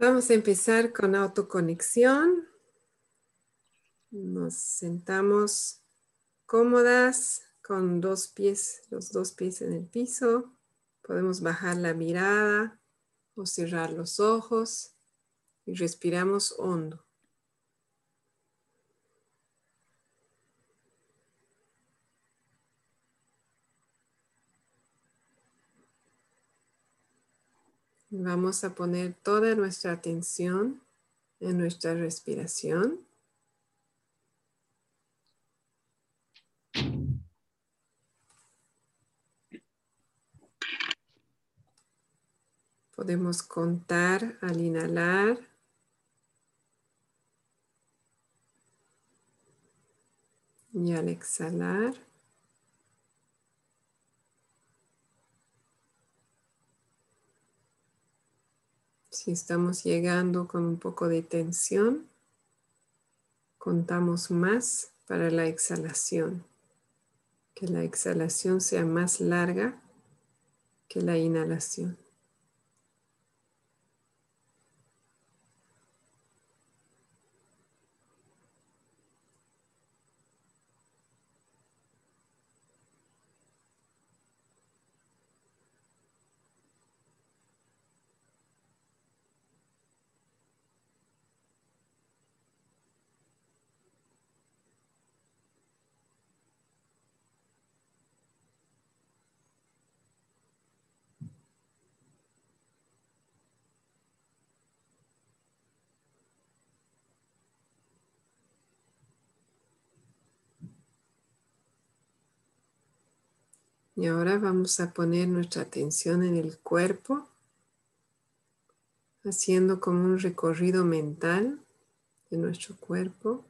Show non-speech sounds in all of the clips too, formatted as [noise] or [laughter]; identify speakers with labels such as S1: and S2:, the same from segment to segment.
S1: Vamos a empezar con autoconexión. Nos sentamos cómodas con dos pies, los dos pies en el piso. Podemos bajar la mirada o cerrar los ojos y respiramos hondo. Vamos a poner toda nuestra atención en nuestra respiración. Podemos contar al inhalar. Y al exhalar. Si estamos llegando con un poco de tensión, contamos más para la exhalación. Que la exhalación sea más larga que la inhalación. Y ahora vamos a poner nuestra atención en el cuerpo, haciendo como un recorrido mental de nuestro cuerpo.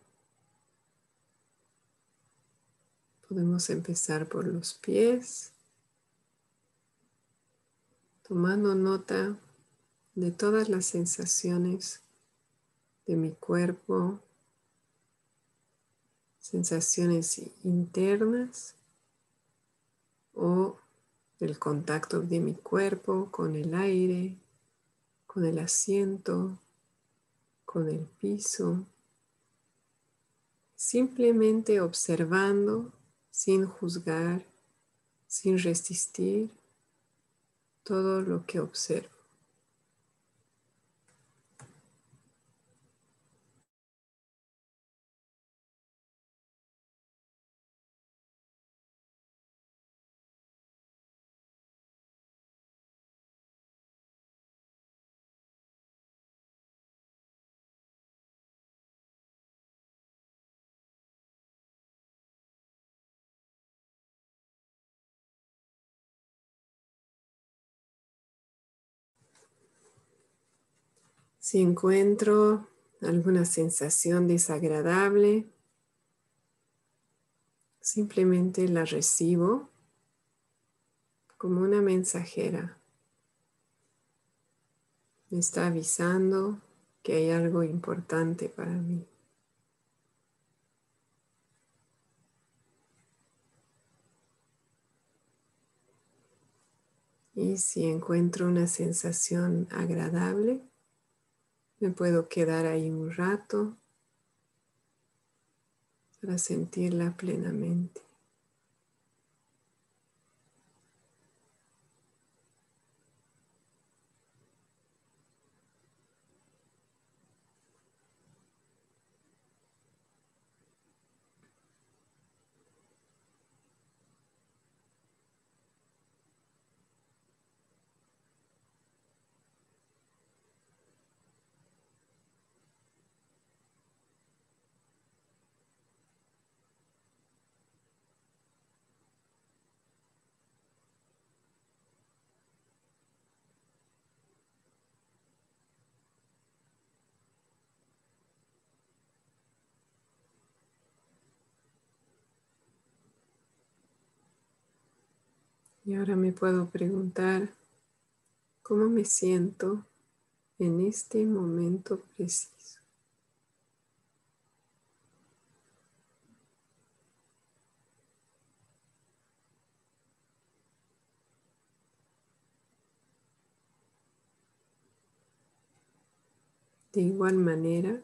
S1: Podemos empezar por los pies, tomando nota de todas las sensaciones de mi cuerpo, sensaciones internas o el contacto de mi cuerpo con el aire, con el asiento, con el piso, simplemente observando sin juzgar, sin resistir todo lo que observo. Si encuentro alguna sensación desagradable, simplemente la recibo como una mensajera. Me está avisando que hay algo importante para mí. Y si encuentro una sensación agradable, me puedo quedar ahí un rato para sentirla plenamente. Y ahora me puedo preguntar cómo me siento en este momento preciso. De igual manera,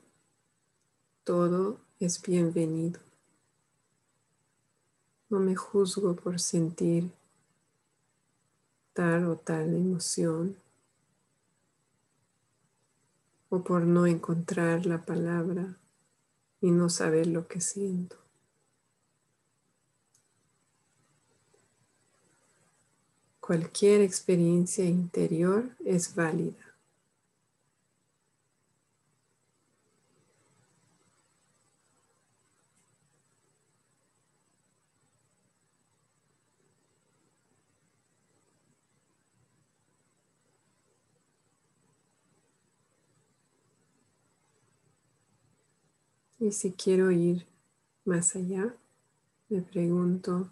S1: todo es bienvenido. No me juzgo por sentir tal o tal emoción o por no encontrar la palabra y no saber lo que siento. Cualquier experiencia interior es válida. Y si quiero ir más allá, me pregunto,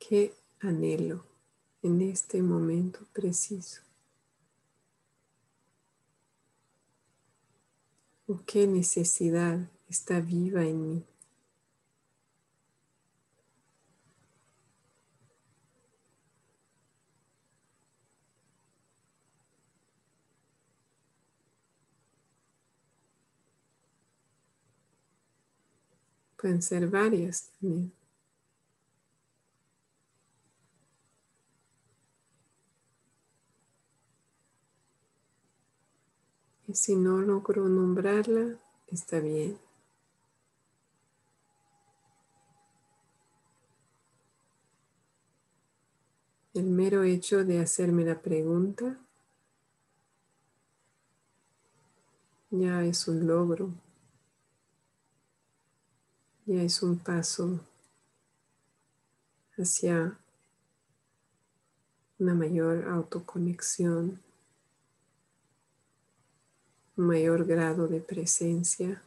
S1: ¿qué anhelo en este momento preciso? ¿O qué necesidad está viva en mí? Pueden ser varias también. Y si no logro nombrarla, está bien. El mero hecho de hacerme la pregunta ya es un logro ya es un paso hacia una mayor autoconexión, un mayor grado de presencia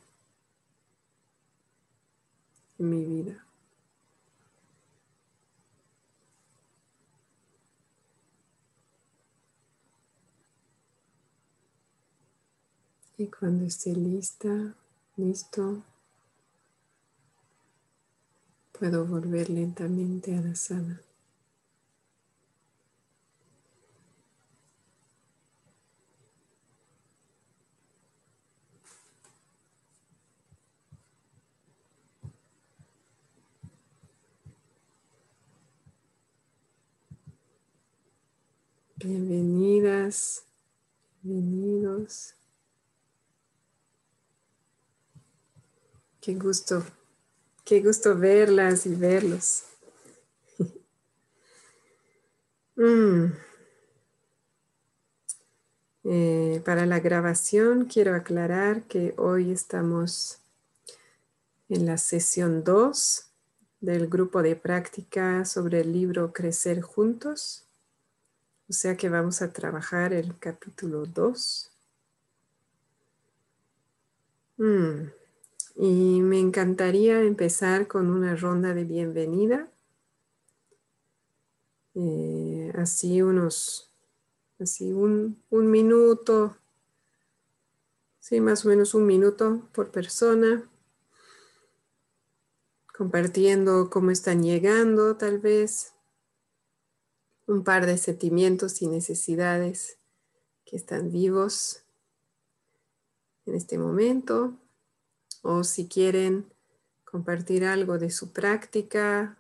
S1: en mi vida. Y cuando esté lista, listo, Puedo volver lentamente a la sala. Bienvenidas, bienvenidos. Qué gusto Qué gusto verlas y verlos. [laughs] Mm. Eh, para la grabación quiero aclarar que hoy estamos en la sesión 2 del grupo de práctica sobre el libro Crecer Juntos. O sea que vamos a trabajar el capítulo 2. Y me encantaría empezar con una ronda de bienvenida. Eh, así unos, así un, un minuto, sí, más o menos un minuto por persona, compartiendo cómo están llegando tal vez, un par de sentimientos y necesidades que están vivos en este momento o si quieren compartir algo de su práctica,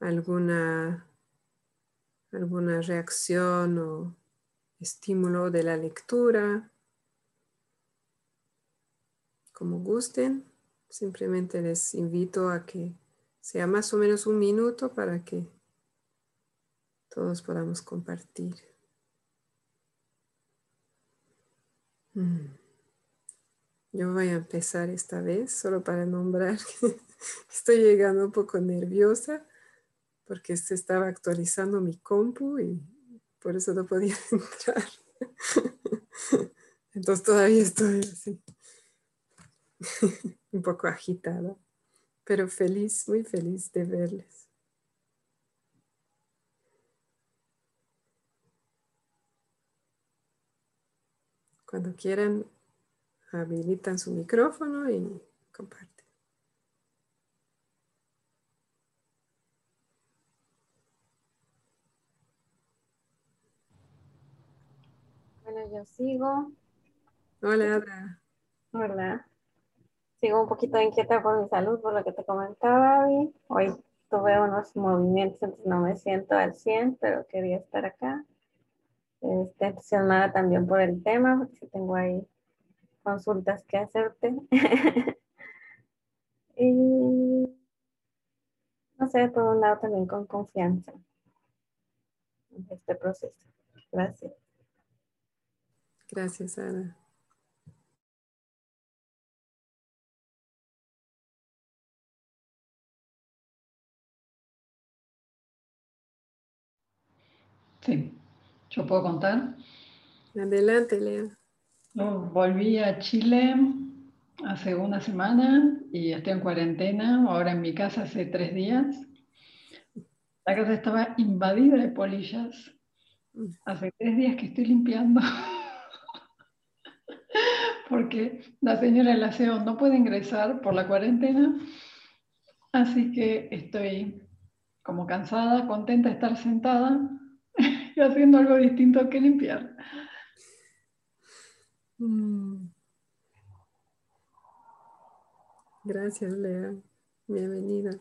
S1: alguna, alguna reacción o estímulo de la lectura, como gusten. Simplemente les invito a que sea más o menos un minuto para que todos podamos compartir. Mm. Yo voy a empezar esta vez solo para nombrar que [laughs] estoy llegando un poco nerviosa porque se estaba actualizando mi compu y por eso no podía [laughs] entrar. Entonces todavía estoy así, [laughs] un poco agitada, pero feliz, muy feliz de verles. Cuando quieran, habilitan su micrófono y comparten.
S2: Bueno, yo sigo.
S1: Hola, Adra.
S2: Hola. Sigo un poquito inquieta por mi salud, por lo que te comentaba, Hoy tuve unos movimientos, entonces no me siento al 100, pero quería estar acá. Estoy entusiasmada también por el tema, porque tengo ahí consultas que hacerte. [laughs] y no sé, por un lado también con confianza en este proceso. Gracias.
S1: Gracias, Ana.
S3: Sí, yo puedo contar.
S1: Adelante, Lea.
S3: Volví a Chile hace una semana y estoy en cuarentena, ahora en mi casa hace tres días. La casa estaba invadida de polillas. Hace tres días que estoy limpiando. [laughs] Porque la señora del aseo no puede ingresar por la cuarentena. Así que estoy como cansada, contenta de estar sentada [laughs] y haciendo algo distinto que limpiar.
S1: Mm. Gracias, Lea. Bienvenida.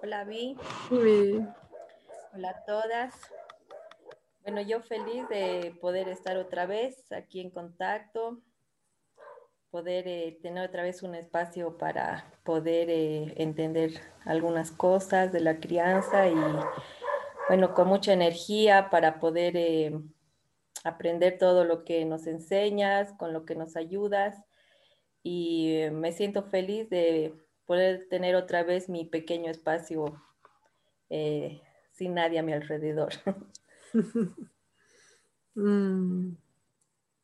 S4: Hola, Vi.
S1: Sí.
S4: Hola a todas. Bueno, yo feliz de poder estar otra vez aquí en contacto, poder eh, tener otra vez un espacio para poder eh, entender algunas cosas de la crianza y, bueno, con mucha energía para poder eh, aprender todo lo que nos enseñas, con lo que nos ayudas. Y me siento feliz de poder tener otra vez mi pequeño espacio sin nadie a mi alrededor. [laughs] [laughs]
S1: Mm.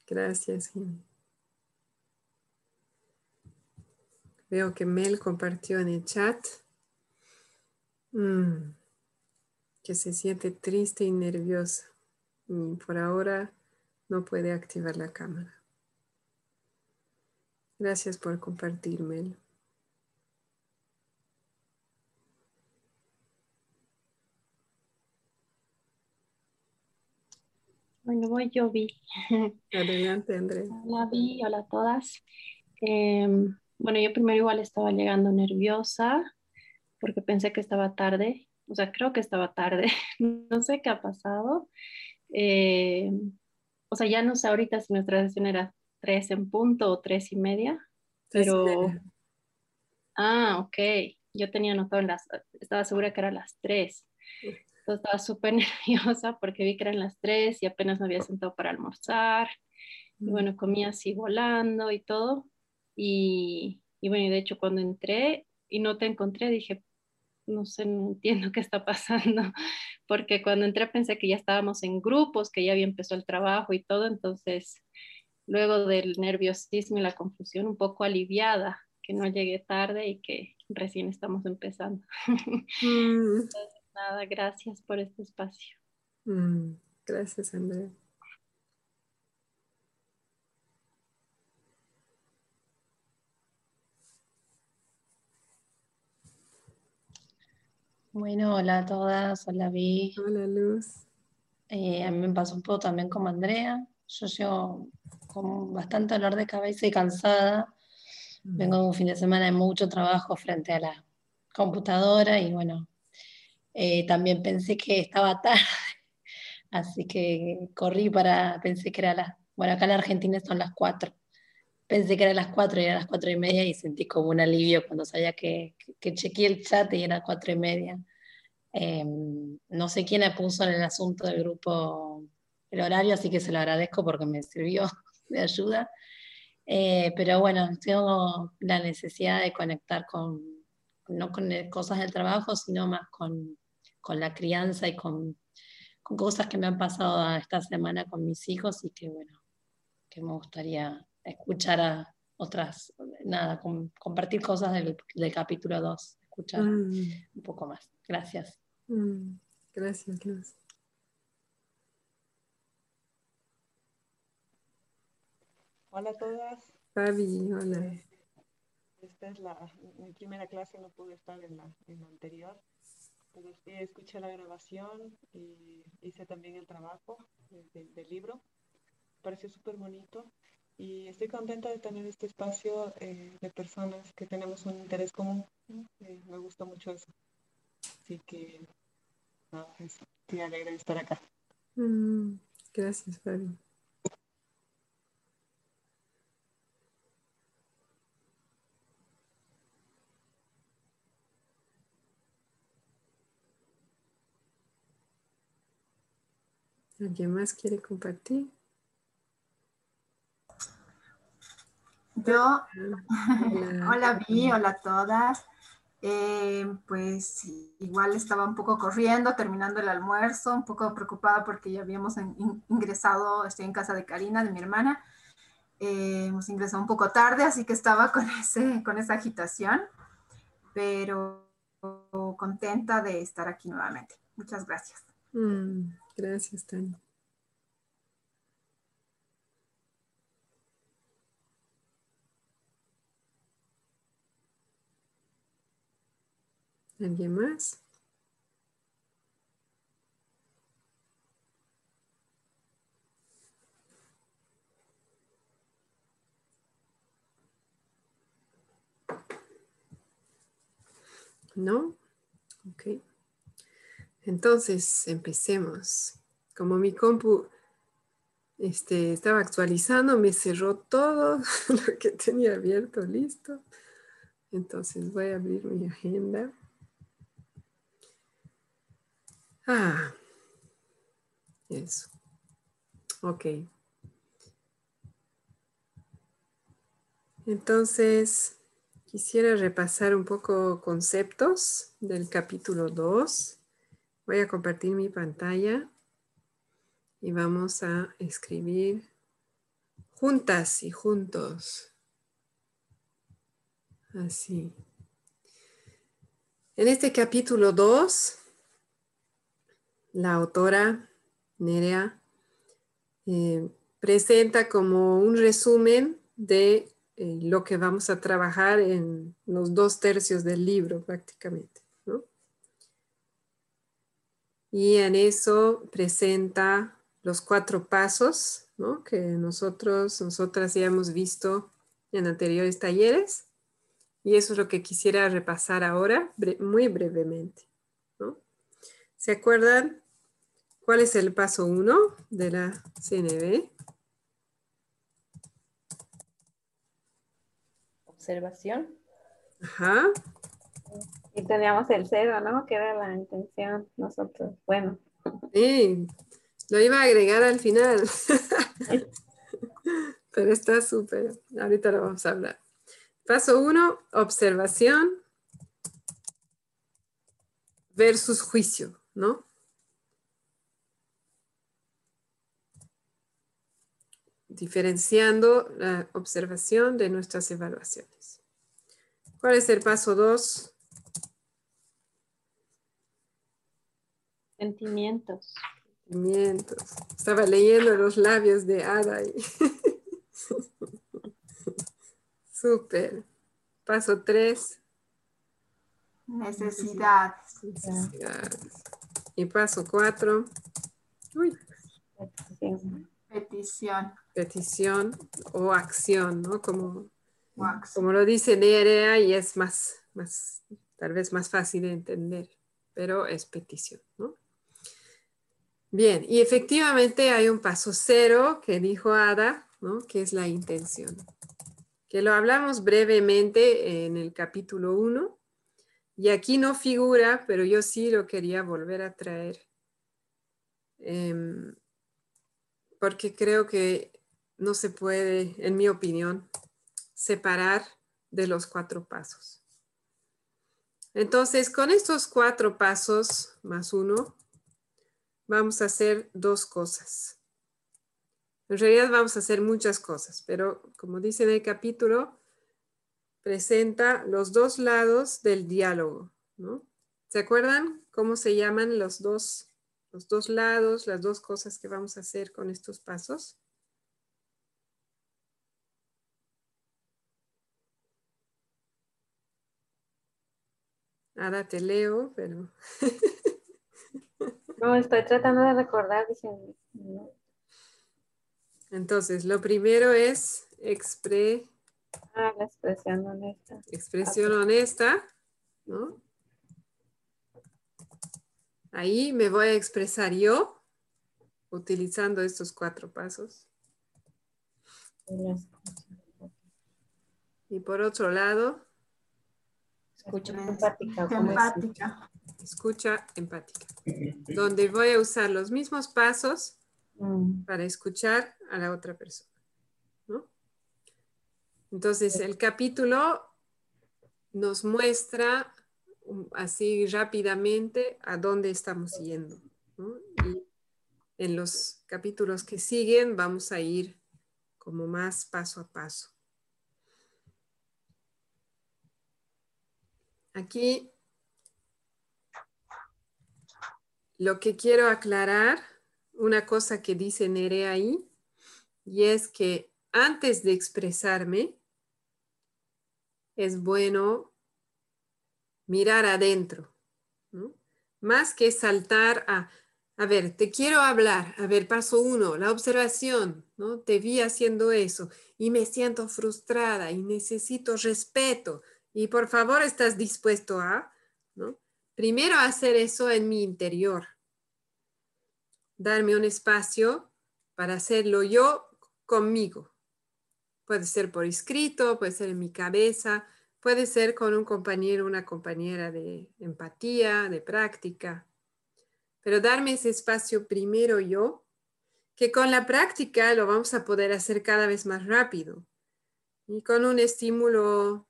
S1: Gracias, Veo que Mel compartió en el chat mm, que se siente triste y nerviosa. por ahora no puede activar la cámara. Gracias por compartir, Mel.
S2: Bueno, voy yo, Vi.
S1: Adelante, André.
S2: Hola, Vi. Hola a todas. Em, bueno, yo primero igual estaba llegando nerviosa porque pensé que estaba tarde. O sea, creo que estaba tarde. [laughs] no sé qué ha pasado. Em, o sea, ya no sé ahorita si nuestra sesión era tres en punto o tres y media. Pero... Ah, ok. Yo tenía anotado en las... Estaba segura que eran las tres estaba súper [laughs] nerviosa porque vi que eran las tres y apenas me había sentado para almorzar. Y mm. bueno, comía así volando y todo. Y, y bueno, y de hecho cuando entré y no te encontré, dije, no sé, no entiendo [laughs] qué está pasando, porque cuando entré pensé que ya estábamos en grupos, que ya había empezado el trabajo y todo, entonces luego del nerviosismo y la confusión, un poco aliviada, que no llegué tarde y que recién estamos empezando. [laughs] Mm. Nada, gracias por este espacio.
S1: Mm, gracias, Andrea.
S5: Bueno, hola a todas, hola Vi.
S1: Hola Luz.
S5: Eh, a mí me pasó un poco también como Andrea. Yo llevo con bastante dolor de cabeza y cansada. Mm. Vengo de un fin de semana de mucho trabajo frente a la computadora y bueno, eh, también pensé que estaba tarde, [laughs] así que corrí para, pensé que era las, bueno, acá en la Argentina son las 4. Pensé que eran las 4 y eran las 4 y media y sentí como un alivio cuando sabía que, que, chequeé el chat y era 4 y media. Em, no sé quién puso en el asunto del grupo el horario, así que se lo agradezco porque me sirvió [laughs] de ayuda. Eh, pero bueno, tengo la necesidad de conectar con, no con cosas del trabajo, sino más con, con la crianza y con, con, cosas que me han pasado esta semana con mis hijos y que bueno, que me gustaría escuchar a otras, nada, compartir cosas del, del capítulo 2, escuchar mm. un poco más. Gracias.
S1: Mm. Gracias, Luz.
S6: Hola a todas.
S1: Fabi, hola.
S6: esta es la, mi primera clase, no pude estar en la, en la anterior, pero escuché la grabación y hice también el trabajo del libro. Pareció súper bonito y estoy contenta de tener este espacio eh, de personas que tenemos un interés común. Eh, me gusta mucho eso. Así que, nada, estoy alegre de estar acá.
S1: Mm, gracias, Fabi. ¿Alguien más quiere compartir?
S7: Yo, hola, Vi, hola a todas. Eh, pues igual estaba un poco corriendo, terminando el almuerzo, un poco preocupada porque ya habíamos ingresado, estoy en casa de Karina, de mi hermana. Eh, hemos ingresado un poco tarde, así que estaba con, ese, con esa agitación, pero contenta de estar aquí nuevamente. Muchas gracias.
S1: Mm. Gracias, Tania. ¿Alguien más? ¿No? Ok. Entonces, empecemos. Como mi compu este, estaba actualizando, me cerró todo [laughs] lo que tenía abierto, listo. Entonces voy a abrir mi agenda. Ah, eso. Ok. Entonces, quisiera repasar un poco conceptos del capítulo 2 Voy a compartir mi pantalla y vamos a escribir juntas y juntos. Así. En este capítulo 2, la autora Nerea eh, presenta como un resumen de eh, lo que vamos a trabajar en los dos tercios del libro prácticamente. Y en eso presenta los cuatro pasos que nosotros, nosotras ya hemos visto en anteriores talleres. Y eso es lo que quisiera repasar ahora muy brevemente. ¿Se acuerdan cuál es el paso uno de la CNB?
S4: Observación.
S1: Ajá.
S2: Y teníamos el cero, ¿no? Que era la intención nosotros. Bueno.
S1: Sí, lo iba a agregar al final. [laughs] Pero está súper. Ahorita lo vamos a hablar. Paso uno, observación versus juicio, ¿no? Diferenciando la observación de nuestras evaluaciones. ¿Cuál es el paso dos?
S2: Sentimientos.
S1: Sentimientos. Estaba leyendo los labios de Ada. Y... [laughs] Súper. Paso tres.
S7: Necesidades.
S1: Y paso cuatro. Uy.
S7: Petición.
S1: Petición. o acción, ¿no? Como, como lo dice Nerea y es más, más, tal vez más fácil de entender, pero es petición, ¿no? Bien, y efectivamente hay un paso cero que dijo Ada, ¿no? que es la intención, que lo hablamos brevemente en el capítulo 1, y aquí no figura, pero yo sí lo quería volver a traer, em, porque creo que no se puede, en mi opinión, separar de los cuatro pasos. Entonces, con estos cuatro pasos más uno, vamos a hacer dos cosas. En realidad vamos a hacer muchas cosas, pero como dice en el capítulo, presenta los dos lados del diálogo, ¿no? ¿Se acuerdan cómo se llaman los dos, los dos lados, las dos cosas que vamos a hacer con estos pasos? Ahora te leo, pero... [laughs]
S2: no, estoy tratando de recordar.
S1: Entonces, lo primero es expre...
S2: Ah, la expresión honesta.
S1: Expresión honesta, ¿no? Ahí me voy a expresar yo utilizando estos cuatro pasos. Y por otro lado,
S2: escucha empática.
S7: Empática.
S1: Escucha empática. Donde voy a usar los mismos pasos
S2: Mm.
S1: para escuchar a la otra persona. ¿no? Entonces, el capítulo nos muestra um, así rápidamente a dónde estamos yendo. ¿no? Y en los capítulos que siguen vamos a ir como más paso a paso. Aquí lo que quiero aclarar una cosa que dice Nere ahí, y es que antes de expresarme, es bueno mirar adentro. Más que saltar a, a ver, te quiero hablar, a ver, paso uno, la observación, ¿no? Te vi haciendo eso y me siento frustrada y necesito respeto y por favor estás dispuesto a, ¿no? Primero hacer eso en mi interior, darme un espacio para hacerlo yo conmigo. Puede ser por escrito, puede ser en mi cabeza, puede ser con un compañero, una compañera de empatía, de práctica. Pero darme ese espacio primero yo, que con la práctica lo vamos a poder hacer cada vez más rápido. Y con un estímulo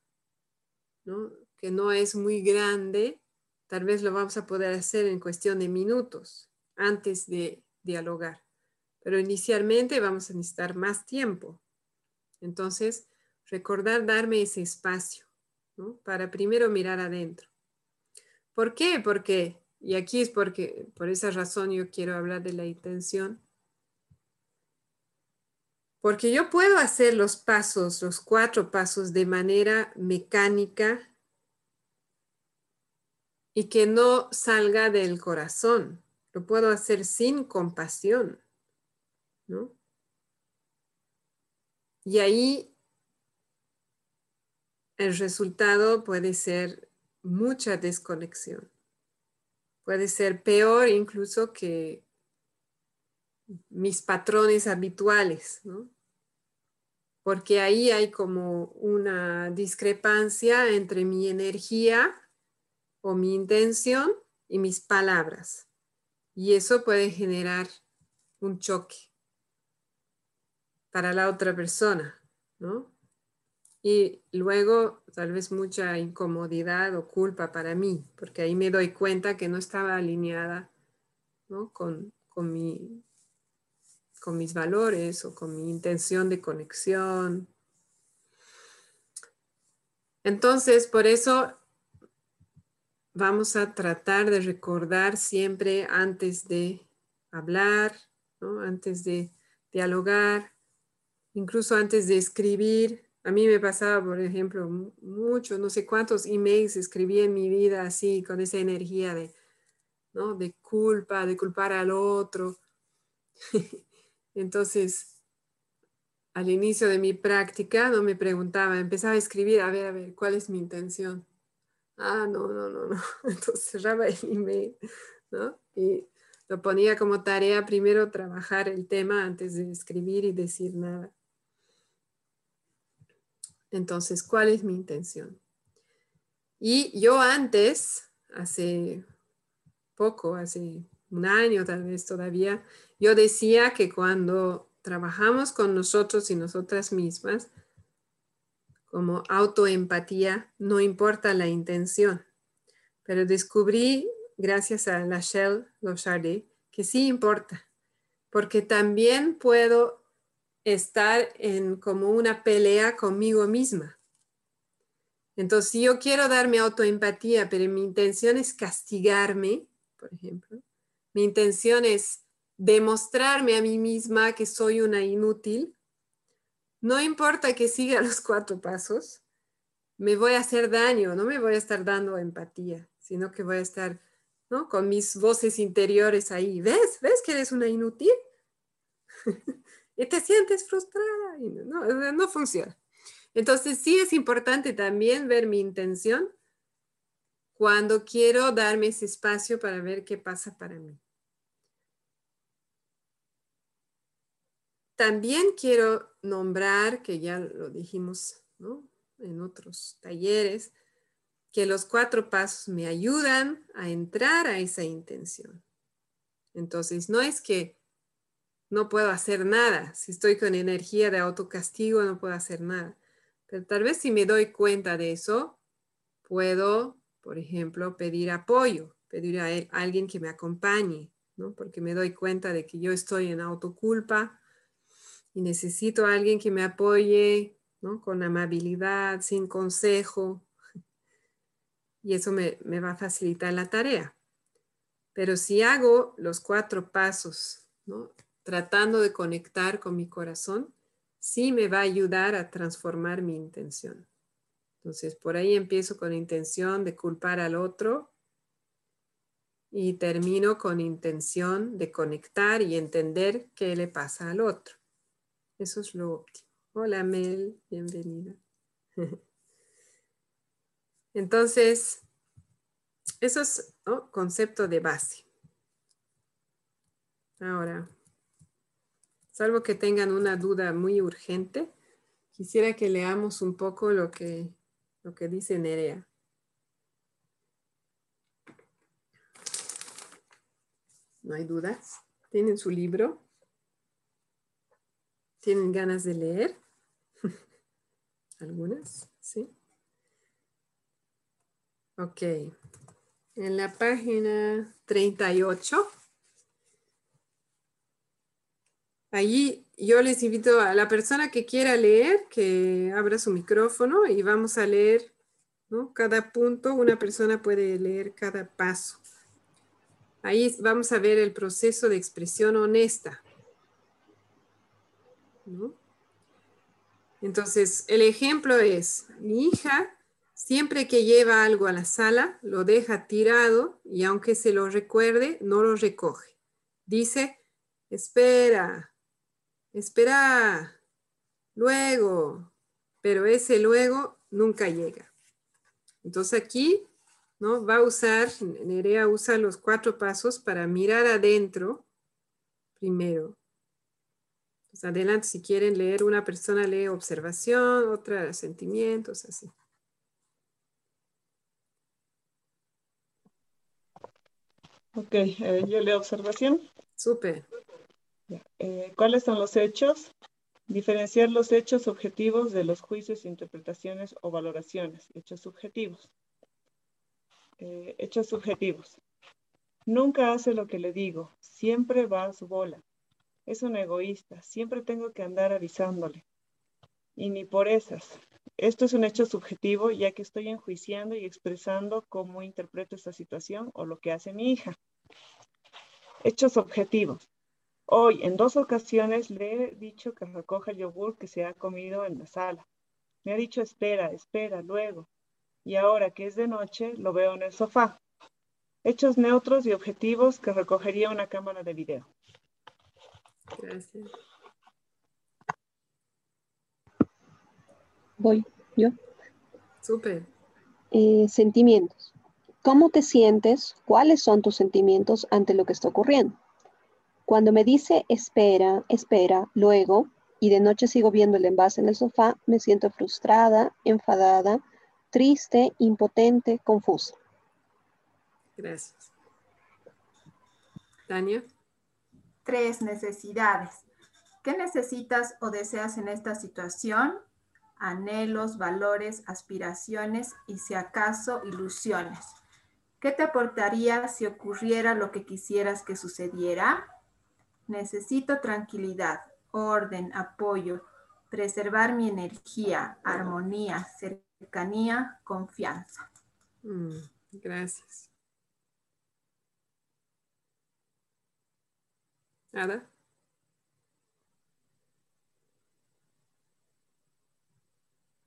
S1: que no es muy grande, tal vez lo vamos a poder hacer en cuestión de minutos antes de dialogar. Pero inicialmente vamos a necesitar más tiempo. Entonces, recordar darme ese espacio para primero mirar adentro. ¿Por qué? Porque, y aquí es porque, por esa razón yo quiero hablar de la intención. Porque yo puedo hacer los pasos, los cuatro pasos de manera mecánica y que no salga del corazón. Lo puedo hacer sin compasión, ¿no? Y ahí el resultado puede ser mucha desconexión. Puede ser peor incluso que mis patrones habituales, ¿no? Porque ahí hay como una discrepancia entre mi energía o mi intención y mis palabras. Y eso puede generar un choque para la otra persona, ¿no? Y luego tal vez mucha incomodidad o culpa para mí, porque ahí me doy cuenta que no estaba alineada ¿no? con, con, mi, con mis valores o con mi intención de conexión. Entonces, por eso vamos a tratar de recordar siempre antes de hablar, antes de dialogar, incluso antes de escribir. A mí me pasaba, por ejemplo, mucho, no sé cuántos emails escribí en mi vida así, con esa energía de, ¿no? de culpa, de culpar al otro. [laughs] Entonces, al inicio de mi práctica, no me preguntaba, empezaba a escribir, a ver, a ver, ¿cuál es mi intención? ah, no, no, no, no. [laughs] Entonces cerraba el email, ¿no? Y lo ponía como tarea primero trabajar el tema antes de escribir y decir nada. Entonces, ¿cuál es mi intención? Y yo antes, hace poco, hace un año tal vez todavía, yo decía que cuando trabajamos con nosotros y nosotras mismas, como autoempatía, no importa la intención. Pero descubrí, gracias a la Shell que sí importa, porque también puedo estar en como una pelea conmigo misma. Entonces, si yo quiero darme autoempatía, pero mi intención es castigarme, por ejemplo, mi intención es demostrarme a mí misma que soy una inútil, no importa que siga [laughs] los cuatro pasos, me voy a hacer daño, no me voy a estar dando empatía. sino que voy a estar ¿no? con mis voces interiores ahí. ¿Ves? ¿Ves que eres una inútil? [laughs] y te sientes frustrada. no, no funciona. Entonces sí es importante también ver mi intención cuando quiero darme ese espacio para ver qué pasa para mí. También quiero nombrar, que ya lo dijimos en otros talleres, que los cuatro pasos me ayudan a entrar a esa intención. Entonces, no es que no puedo hacer nada. Si estoy con energía de autocastigo, no puedo hacer nada. Pero tal vez si me doy cuenta de eso, puedo, por ejemplo, pedir apoyo, pedir a, alguien que me acompañe, ¿no? Porque me doy cuenta de que yo estoy en autoculpa y necesito a alguien que me apoye, ¿no? Con amabilidad, sin consejo. [laughs] Y eso me, va a facilitar la tarea. Pero si hago los cuatro pasos, ¿no? Tratando de conectar con mi corazón, sí me va a ayudar a transformar mi intención. Entonces, por ahí empiezo con intención de culpar al otro y termino con intención de conectar y entender qué le pasa al otro. Eso es lo óptimo. Hola Mel, bienvenida. [laughs] Entonces, eso es concepto de base. Ahora, salvo que tengan una duda muy urgente, quisiera que leamos un poco lo que, lo que dice Nerea. ¿No hay dudas? ¿Tienen su libro? ¿Tienen ganas de leer? [laughs] ¿Algunas? ¿Sí? Ok. En la página 38 Allí yo les invito a la persona que quiera leer que abra su micrófono y vamos a leer cada punto. Una persona puede leer cada paso. Ahí vamos a ver el proceso de expresión honesta. Entonces, el ejemplo es, mi hija siempre que lleva algo a la sala, lo deja tirado y aunque se lo recuerde, no lo recoge. Dice, espera, espera, luego, pero ese luego nunca llega. Entonces aquí, ¿no? Va a usar, Nerea usa los cuatro pasos para mirar adentro primero. Pues adelante, si quieren leer, una persona lee observación, otra sentimientos, así.
S6: Ok, eh, yo leo observación.
S1: Súper.
S6: Eh, ¿Cuáles son los hechos? Diferenciar los hechos objetivos de los juicios, interpretaciones o valoraciones. Hechos subjetivos. Eh, hechos subjetivos. Nunca hace lo que le digo, siempre va a su bola. Es un egoísta, siempre tengo que andar avisándole. Y ni por esas. Esto es un hecho subjetivo ya que estoy enjuiciando y expresando cómo interpreto esta situación o lo que hace mi hija. Hechos objetivos. Hoy, en dos ocasiones, le he dicho que recoja el yogur que se ha comido en la sala. Me ha dicho espera, espera, luego. Y ahora que es de noche, lo veo en el sofá. Hechos neutros y objetivos que recogería una cámara de video.
S1: Gracias.
S8: Voy, yo.
S1: Súper.
S8: Eh, sentimientos. ¿Cómo te sientes? ¿Cuáles son tus sentimientos ante lo que está ocurriendo? Cuando me dice espera, espera, luego, y de noche sigo viendo el envase en el sofá, me siento frustrada, enfadada, triste, impotente, confusa.
S1: Gracias. Tania.
S7: Tres necesidades. ¿Qué necesitas o deseas en esta situación? Anhelos, valores, aspiraciones y si acaso ilusiones. ¿Qué te aportaría si ocurriera lo que quisieras que sucediera? Necesito tranquilidad, orden, apoyo, preservar mi energía, armonía, cercanía, confianza.
S1: Mm, gracias. ¿Nada?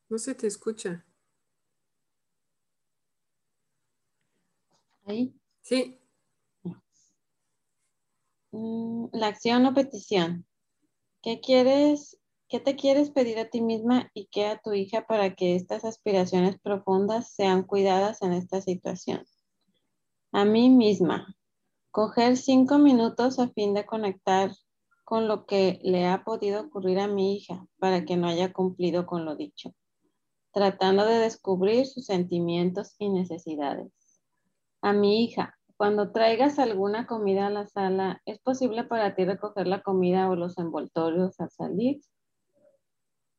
S1: No se te escucha.
S2: Ahí.
S1: Sí.
S2: Mm, la acción o petición. ¿Qué quieres, qué te quieres pedir a ti misma y qué a tu hija para que estas aspiraciones profundas sean cuidadas en esta situación? A mí misma. Coger cinco minutos a fin de conectar con lo que le ha podido ocurrir a mi hija para que no haya cumplido con lo dicho, tratando de descubrir sus sentimientos y necesidades. A mi hija, cuando traigas alguna comida a la sala, ¿es posible para ti recoger la comida o los envoltorios al salir?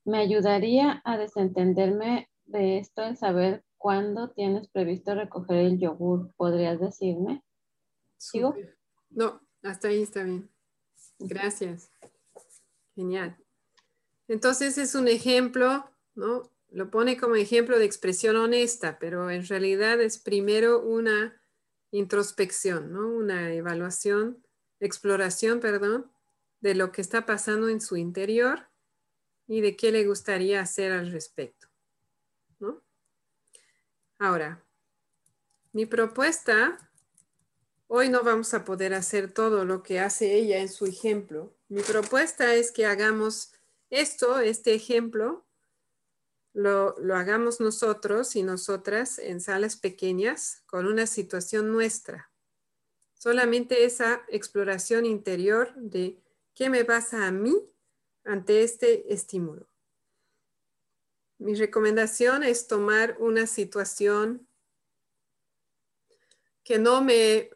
S2: Me ayudaría a desentenderme de esto el saber cuándo tienes previsto recoger el yogur. ¿Podrías decirme? ¿Sigo?
S1: No, hasta ahí está bien. Gracias. Genial. Entonces es un ejemplo, ¿no? Lo pone como ejemplo de expresión honesta, pero en realidad es primero una introspección, ¿no? Una evaluación, exploración, perdón, de lo que está pasando en su interior y de qué le gustaría hacer al respecto, ¿no? Ahora, mi propuesta Hoy no vamos a poder hacer todo lo que hace ella en su ejemplo. Mi propuesta es que hagamos esto, este ejemplo, lo, hagamos nosotros y nosotras en salas pequeñas con una situación nuestra. Solamente esa exploración interior de qué me pasa a mí ante este estímulo. Mi recomendación es tomar una situación que no me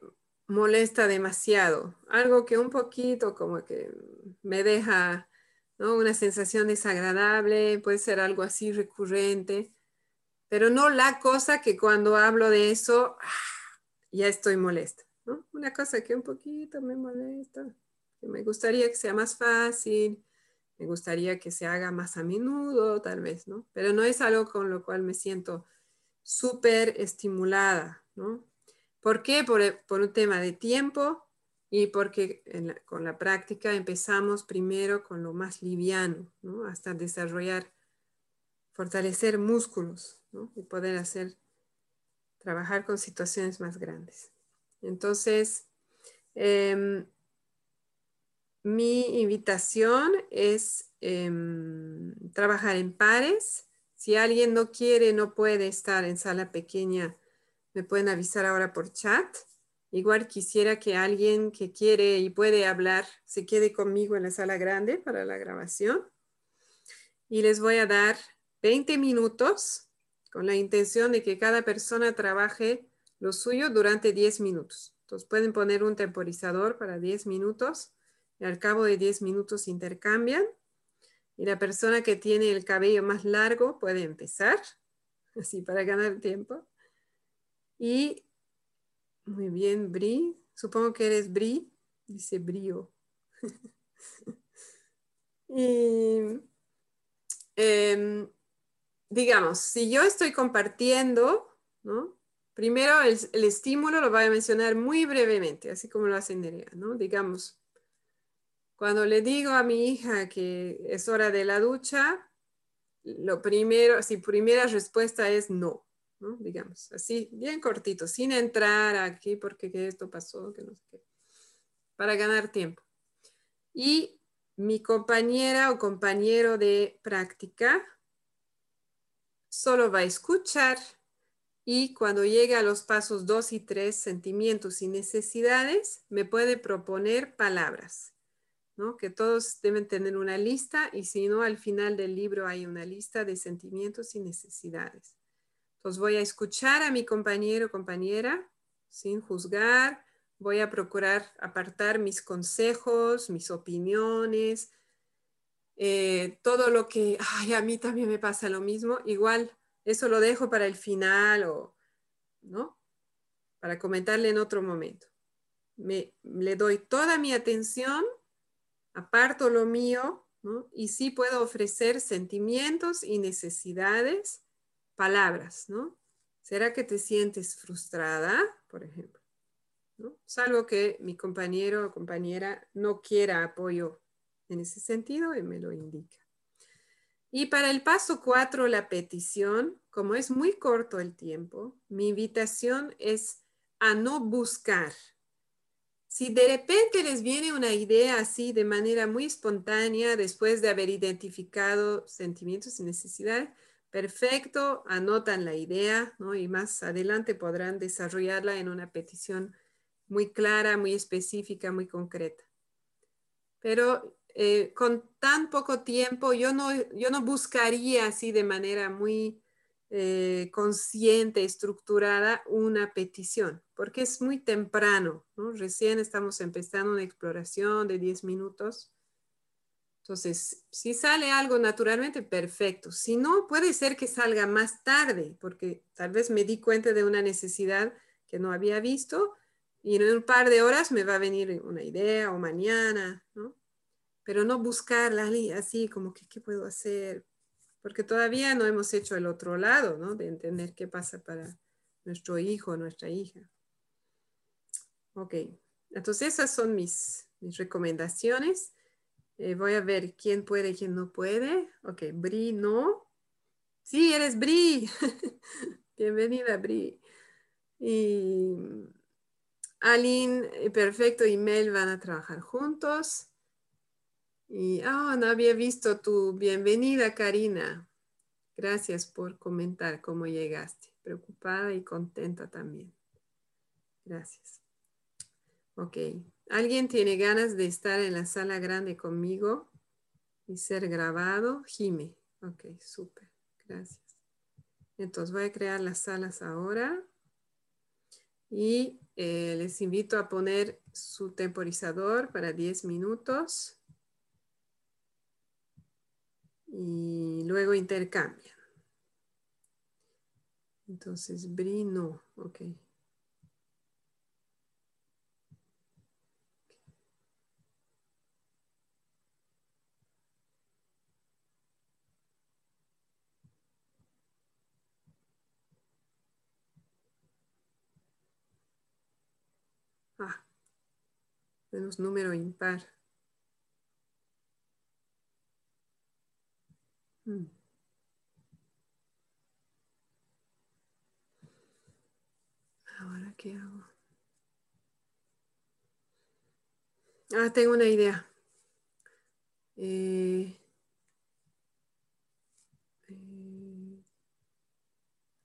S1: molesta demasiado, algo que un poquito como que me deja una sensación desagradable, puede ser algo así recurrente, pero no la cosa que cuando hablo de eso ah, ya estoy molesta. Una cosa que un poquito me molesta, que me gustaría que sea más fácil, me gustaría que se haga más a menudo, tal vez, ¿no? Pero no es algo con lo cual me siento súper estimulada, ¿no? ¿Por qué? Por, un tema de tiempo y porque con la práctica empezamos primero con lo más liviano, ¿no? hasta desarrollar, fortalecer músculos y poder hacer, trabajar con situaciones más grandes. Entonces, em, mi invitación es em, trabajar en pares. Si alguien no quiere, no puede estar en sala pequeña, me pueden avisar ahora por chat. Igual quisiera que alguien que quiere y puede hablar se quede conmigo en la sala grande para la grabación. Y les voy a dar 20 minutos con la intención de que cada persona trabaje lo suyo durante 10 minutos. Entonces pueden poner un temporizador para 10 minutos y al cabo de 10 minutos intercambian. Y la persona que tiene el cabello más largo puede empezar, [laughs] así para ganar tiempo. Y muy bien, Bri. Supongo que eres Bri. Dice Brío. [laughs] y em, digamos, si yo estoy compartiendo, ¿no? Primero el, estímulo lo voy a mencionar muy brevemente, así como lo hace Nerea, ¿no? Digamos, cuando le digo a mi hija que es hora de la ducha, lo primero, si primera respuesta es no, Digamos, así, bien cortito, sin entrar aquí porque esto pasó, que no sé qué, para ganar tiempo. Y mi compañera o compañero de práctica solo va a escuchar y cuando llegue a los pasos 2 y 3, sentimientos y necesidades, me puede proponer palabras, ¿no? Que todos deben tener una lista y si no, al final del libro hay una lista de sentimientos y necesidades. Entonces voy a escuchar a mi compañero o compañera sin juzgar, voy a procurar apartar mis consejos, mis opiniones, eh, todo lo que, ay, a mí también me pasa lo mismo, igual eso lo dejo para el final o, ¿no? Para comentarle en otro momento. Me, le doy toda mi atención, aparto lo mío, ¿no? Y sí puedo ofrecer sentimientos y necesidades palabras, ¿no? ¿Será que te sientes frustrada, por ejemplo? ¿no? Salvo que mi compañero o compañera no quiera apoyo en ese sentido y me lo indica. Y para el paso cuatro, la petición, como es muy corto el tiempo, mi invitación es a no buscar. Si de repente les viene una idea así de manera muy espontánea después de haber identificado sentimientos y necesidades, perfecto, anotan la idea ¿no? y más adelante podrán desarrollarla en una petición muy clara, muy específica, muy concreta. Pero eh, con tan poco tiempo, yo no, yo no buscaría así de manera muy eh, consciente, estructurada, una petición, porque es muy temprano, Recién estamos empezando una exploración de 10 minutos. Entonces, si sale algo naturalmente, perfecto. Si no, puede ser que salga más tarde, porque tal vez me di cuenta de una necesidad que no había visto y en un par de horas me va a venir una idea o mañana, ¿no? Pero no buscarla así como que, ¿qué puedo hacer? porque todavía no hemos hecho el otro lado, ¿no? De entender qué pasa para nuestro hijo o nuestra hija. Ok, entonces esas son mis, mis recomendaciones. Eh, voy a ver quién puede quién no puede. Ok, Bri, no. Sí, eres Bri. [laughs] Bienvenida, Bri. Y Aline, perfecto, y Mel van a trabajar juntos. Y, ah, no había visto tu bienvenida, Karina. Gracias por comentar cómo llegaste. Preocupada y contenta también. Gracias. Ok. ¿Alguien tiene ganas de estar en la sala grande conmigo y ser grabado? Jime. Ok, súper. Gracias. Entonces voy a crear las salas ahora. Y eh, les invito a poner su temporizador para 10 minutos y luego intercambian. Entonces, Brino, ok. Ah, tenemos número impar. Mm. Ahora, ¿qué hago? Ah, tengo una idea. Eh, eh,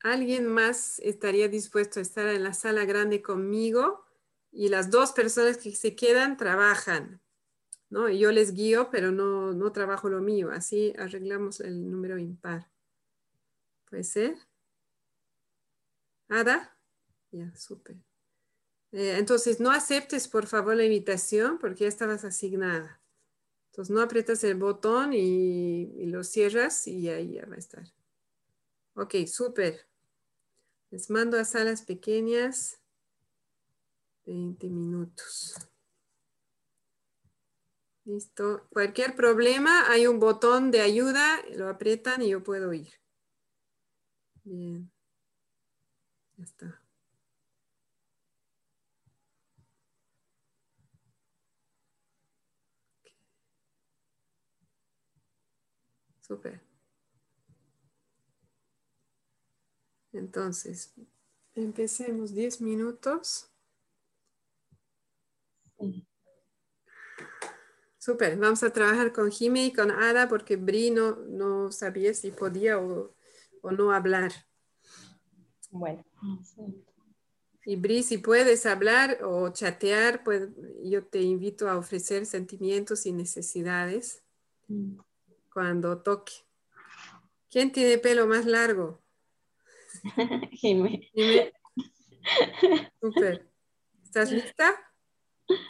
S1: ¿Alguien más estaría dispuesto a estar en la sala grande conmigo? Y las dos personas que se quedan trabajan. ¿no? yo les guío, pero no, no trabajo lo mío. Así arreglamos el número impar. ¿Puede ser? ¿Ada? Ya, súper. Eh, entonces, no aceptes, por favor, la invitación porque ya estabas asignada. Entonces, no aprietas el botón y, y lo cierras y ahí ya va a estar. Ok, súper. Les mando a salas pequeñas 20 minutos. Listo. Cualquier problema, hay un botón de ayuda, lo aprietan y yo puedo ir. Bien. Ya está. Súper. Entonces, empecemos 10 minutos. Súper, vamos a trabajar con Jimmy y con Ada porque Bri no, sabía si podía o, no hablar.
S4: Bueno.
S1: Y Bri, si puedes hablar o chatear, pues yo te invito a ofrecer sentimientos y necesidades mm. cuando toque. ¿Quién tiene pelo más largo? [laughs]
S4: Jimmy.
S1: Súper. ¿Estás lista?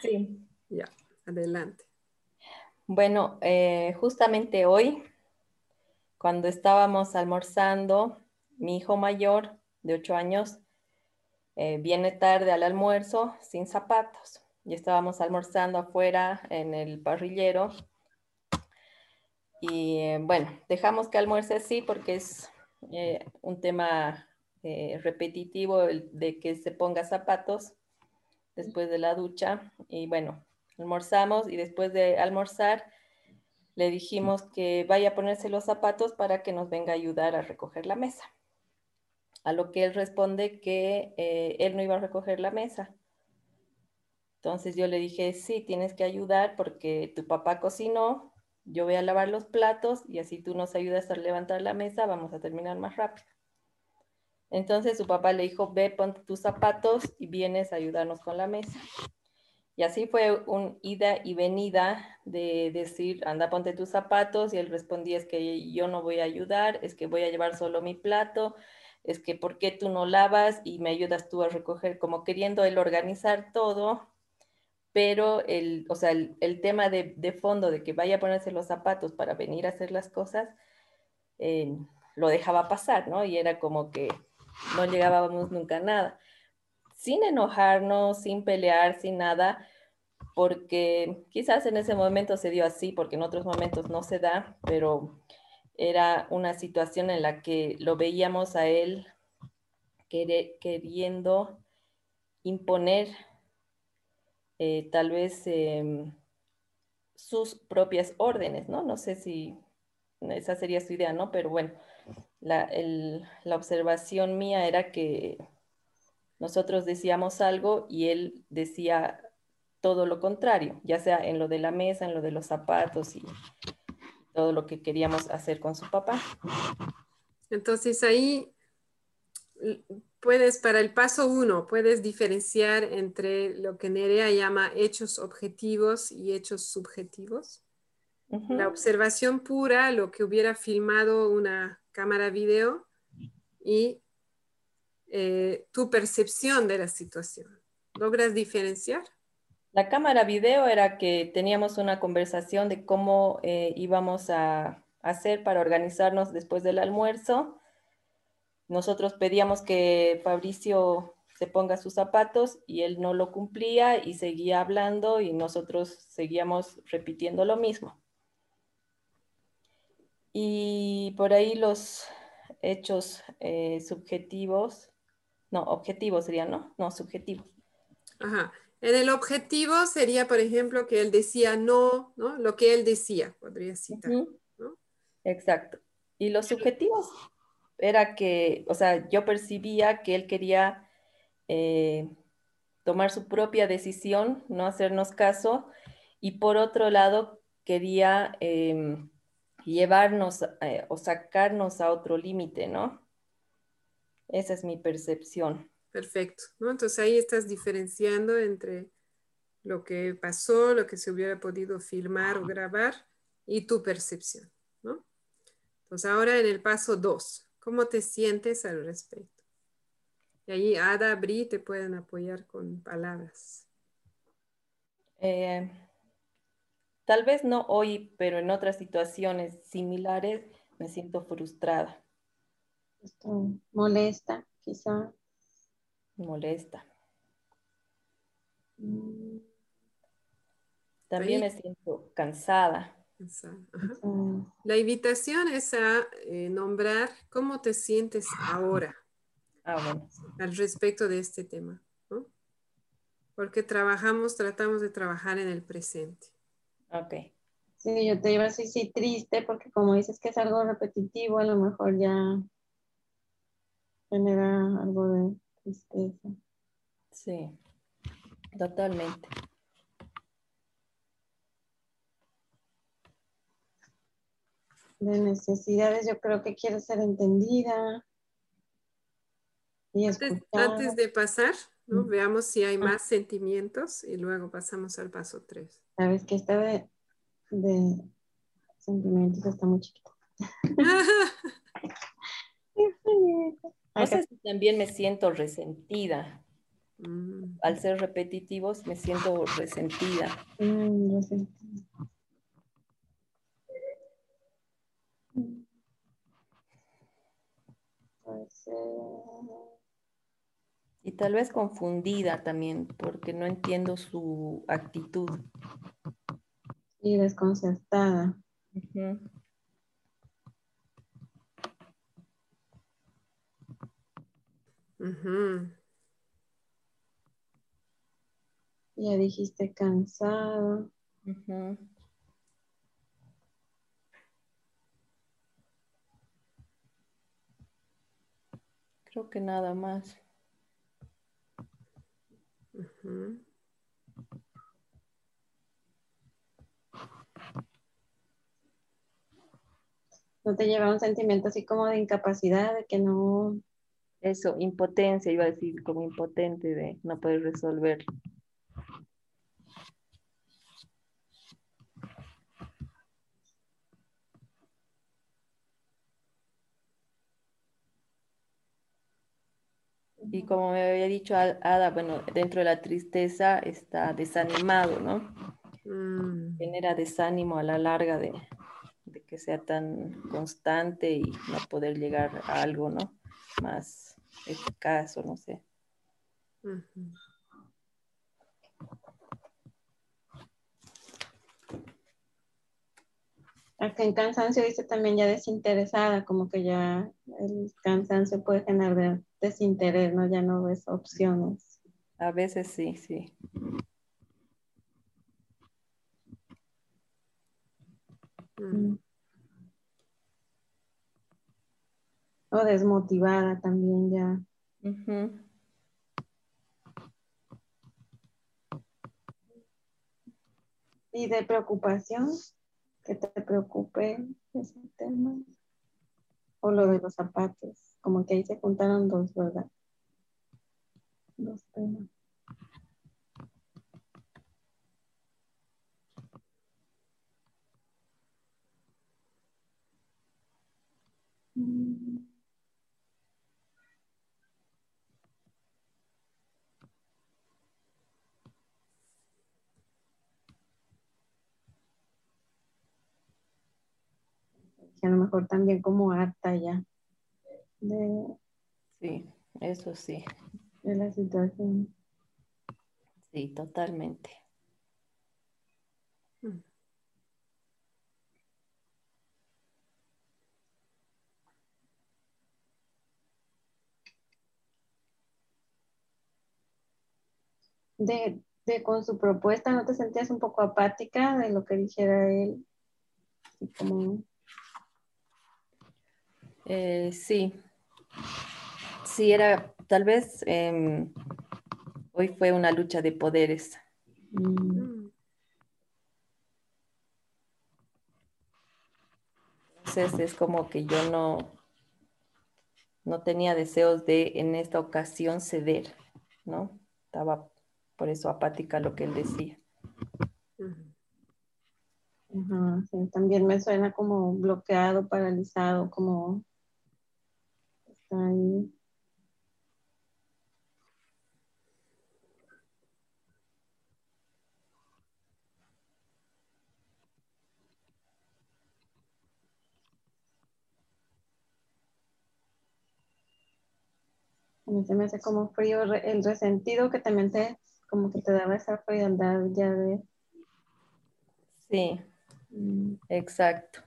S4: Sí.
S1: Ya, adelante.
S4: Bueno, eh, justamente hoy, cuando estábamos almorzando, mi hijo mayor de 8 años eh, viene tarde al almuerzo sin zapatos y estábamos almorzando afuera en el parrillero. Y eh, bueno, dejamos que almuerce así porque es un tema repetitivo de que se ponga zapatos después de la ducha. Y bueno, almorzamos y después de almorzar le dijimos que vaya a ponerse los zapatos para que nos venga a ayudar a recoger la mesa. A lo que él responde que eh, él no iba a recoger la mesa. Entonces yo le dije, sí, tienes que ayudar porque tu papá cocinó, yo voy a lavar los platos y así tú nos ayudas a levantar la mesa, vamos a terminar más rápido. Entonces su papá le dijo, ve, ponte tus zapatos y vienes a ayudarnos con la mesa. Y así fue un ida y venida de decir, anda, ponte tus zapatos. Y él respondía, es que yo no voy a ayudar, es que voy a llevar solo mi plato, es que ¿por qué tú no lavas y me ayudas tú a recoger? Como queriendo él organizar todo, pero el, o sea, el, tema de, de, fondo de que vaya a ponerse los zapatos para venir a hacer las cosas, eh, lo dejaba pasar, ¿no? Y era como que no llegábamos nunca a nada. Sin enojarnos, sin pelear, sin nada, porque quizás en ese momento se dio así, porque en otros momentos no se da, pero era una situación en la que lo veíamos a él queriendo imponer eh, tal vez em, sus propias órdenes, ¿no? No sé si esa sería su idea, ¿no? Pero bueno, la, la observación mía era que nosotros decíamos algo y él decía todo lo contrario, ya sea en lo de la mesa, en lo de los zapatos y todo lo que queríamos hacer con su papá.
S1: Entonces ahí puedes, para el paso uno, puedes diferenciar entre lo que Nerea llama hechos objetivos y hechos subjetivos. La observación pura, lo que hubiera filmado una cámara video y eh, tu percepción de la situación. ¿Logras diferenciar?
S4: La cámara video era que teníamos una conversación de cómo eh, íbamos a hacer para organizarnos después del almuerzo. Nosotros pedíamos que Fabricio se ponga sus zapatos y él no lo cumplía y seguía hablando y nosotros seguíamos repitiendo lo mismo. Y por ahí los hechos eh, subjetivos, no, objetivos serían, ¿no? No, subjetivos.
S1: Ajá. En el objetivo sería, por ejemplo, que él decía no, ¿no? Lo que él decía, podría citar. ¿no?
S4: Exacto. Y los subjetivos era que, o sea, yo percibía que él quería eh, tomar su propia decisión, no hacernos caso, y por otro lado, quería em, llevarnos eh, o sacarnos a otro límite, ¿no? Esa es mi percepción.
S1: Perfecto, ¿no? Entonces ahí estás diferenciando entre lo que pasó, lo que se hubiera podido filmar o grabar y tu percepción, ¿no? Entonces ahora en el paso 2, ¿cómo te sientes al respecto? Y ahí Ada, Bri te pueden apoyar con palabras.
S4: Eh, Tal vez no hoy, pero en otras situaciones similares me siento frustrada.
S5: Estoy molesta, quizá.
S4: Molesta. Mm. También me siento cansada.
S1: La invitación es a eh, nombrar cómo te sientes ahora
S4: ah,
S1: al respecto de este tema. Porque trabajamos, tratamos de trabajar en el presente.
S4: Ok.
S5: Sí, yo te iba a decir sí triste porque como dices que es algo repetitivo, a lo mejor ya genera algo de tristeza.
S4: Sí, totalmente.
S5: De necesidades, yo creo que quiere ser entendida. Y
S1: antes, antes de pasar, ¿no? Veamos si hay más sentimientos y luego pasamos al paso 3.
S5: Sabes que esta de, sentimientos está muy chiquita.
S4: no sé si también me siento resentida. Mm. Al ser repetitivos me siento resentida. Mm, resentida. Puede ser y tal vez confundida también, porque no entiendo su actitud.
S5: Y desconcertada. Ya dijiste cansado.
S4: Creo que nada más.
S9: ¿No te lleva un sentimiento así como de incapacidad, de que no...
S4: Eso, impotencia, iba a decir como impotente de no poder resolver. Y como me había dicho Ada, bueno, dentro de la tristeza está desanimado, ¿no? Mm. Genera desánimo a la larga de, que sea tan constante y no poder llegar a algo, ¿no? Más eficaz o no sé.
S9: Acá en cansancio dice también ya desinteresada, como que ya el cansancio puede generar desinterés, ¿no? Ya no ves opciones.
S4: A veces sí, sí.
S9: Mm. O desmotivada también ya. Y de preocupación, que te preocupe ese tema. O lo de los zapatos, como que ahí se juntaron dos, ¿verdad? Dos temas. Mm. a lo mejor también como harta ya de...
S4: Sí, eso sí.
S9: De la situación.
S4: Sí, totalmente.
S9: De, de, con su propuesta, ¿no te sentías un poco apática de lo que dijera él? Como
S4: eh, sí, sí, era, tal vez em, hoy fue una lucha de poderes. Entonces es como que yo no, no tenía deseos de en esta ocasión ceder, ¿no? Estaba por eso apática lo que él decía.
S9: también me suena como bloqueado, paralizado, como ahí. A mí se me hace como frío el resentido que también te, como que te daba esa frialdad ya de...
S4: Sí, mm. exacto.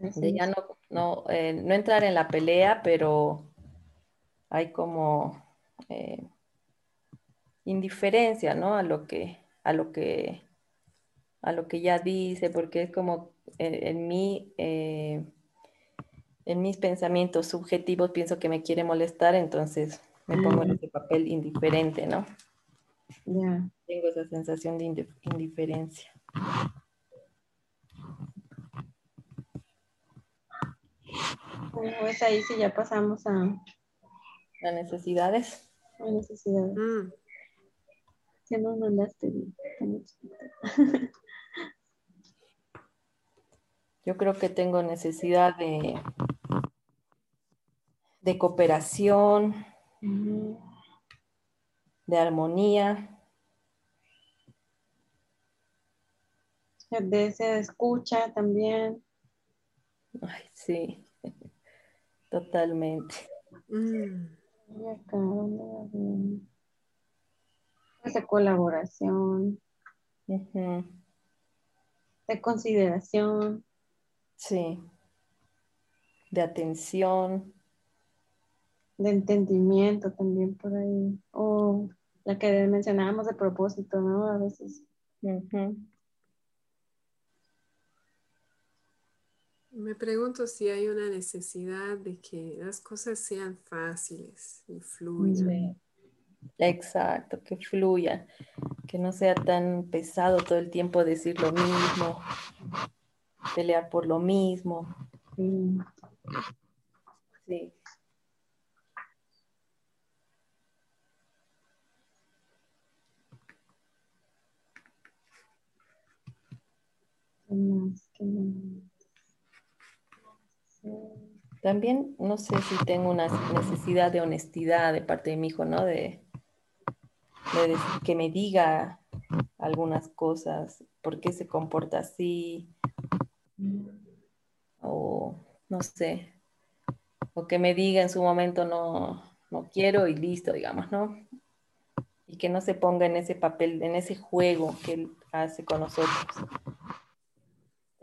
S4: De ya no no, eh, no entrar en la pelea, pero hay como eh, indiferencia, ¿no? A lo que, a lo que, a lo que ya dice, porque es como eh, en, mí, en mis pensamientos subjetivos pienso que me quiere molestar, entonces me pongo en ese papel indiferente, ¿no? Tengo esa sensación de indiferencia.
S9: Pues ahí sí ya pasamos a...
S4: las necesidades.
S9: A necesidades. Mm. Ya nos mandaste. [laughs]
S4: Yo creo que tengo necesidad de, de cooperación, de armonía.
S9: De esa escucha también.
S4: Ay, sí. Totalmente.
S9: Mm. De colaboración. De consideración.
S4: Sí. De atención.
S9: De entendimiento también por ahí. O la que mencionábamos de propósito, ¿no? A veces.
S1: Me pregunto si hay una necesidad de que las cosas sean fáciles y fluyan.
S4: Exacto, que fluya, que no sea tan pesado todo el tiempo decir lo mismo, pelear por lo mismo. Sí. También no sé si tengo una necesidad de honestidad de parte de mi hijo, ¿no? De, que me diga algunas cosas, por qué se comporta así, o no sé, o que me diga en su momento no, no quiero y listo, digamos, ¿no? Y que no se ponga en ese papel, en ese juego que él hace con nosotros.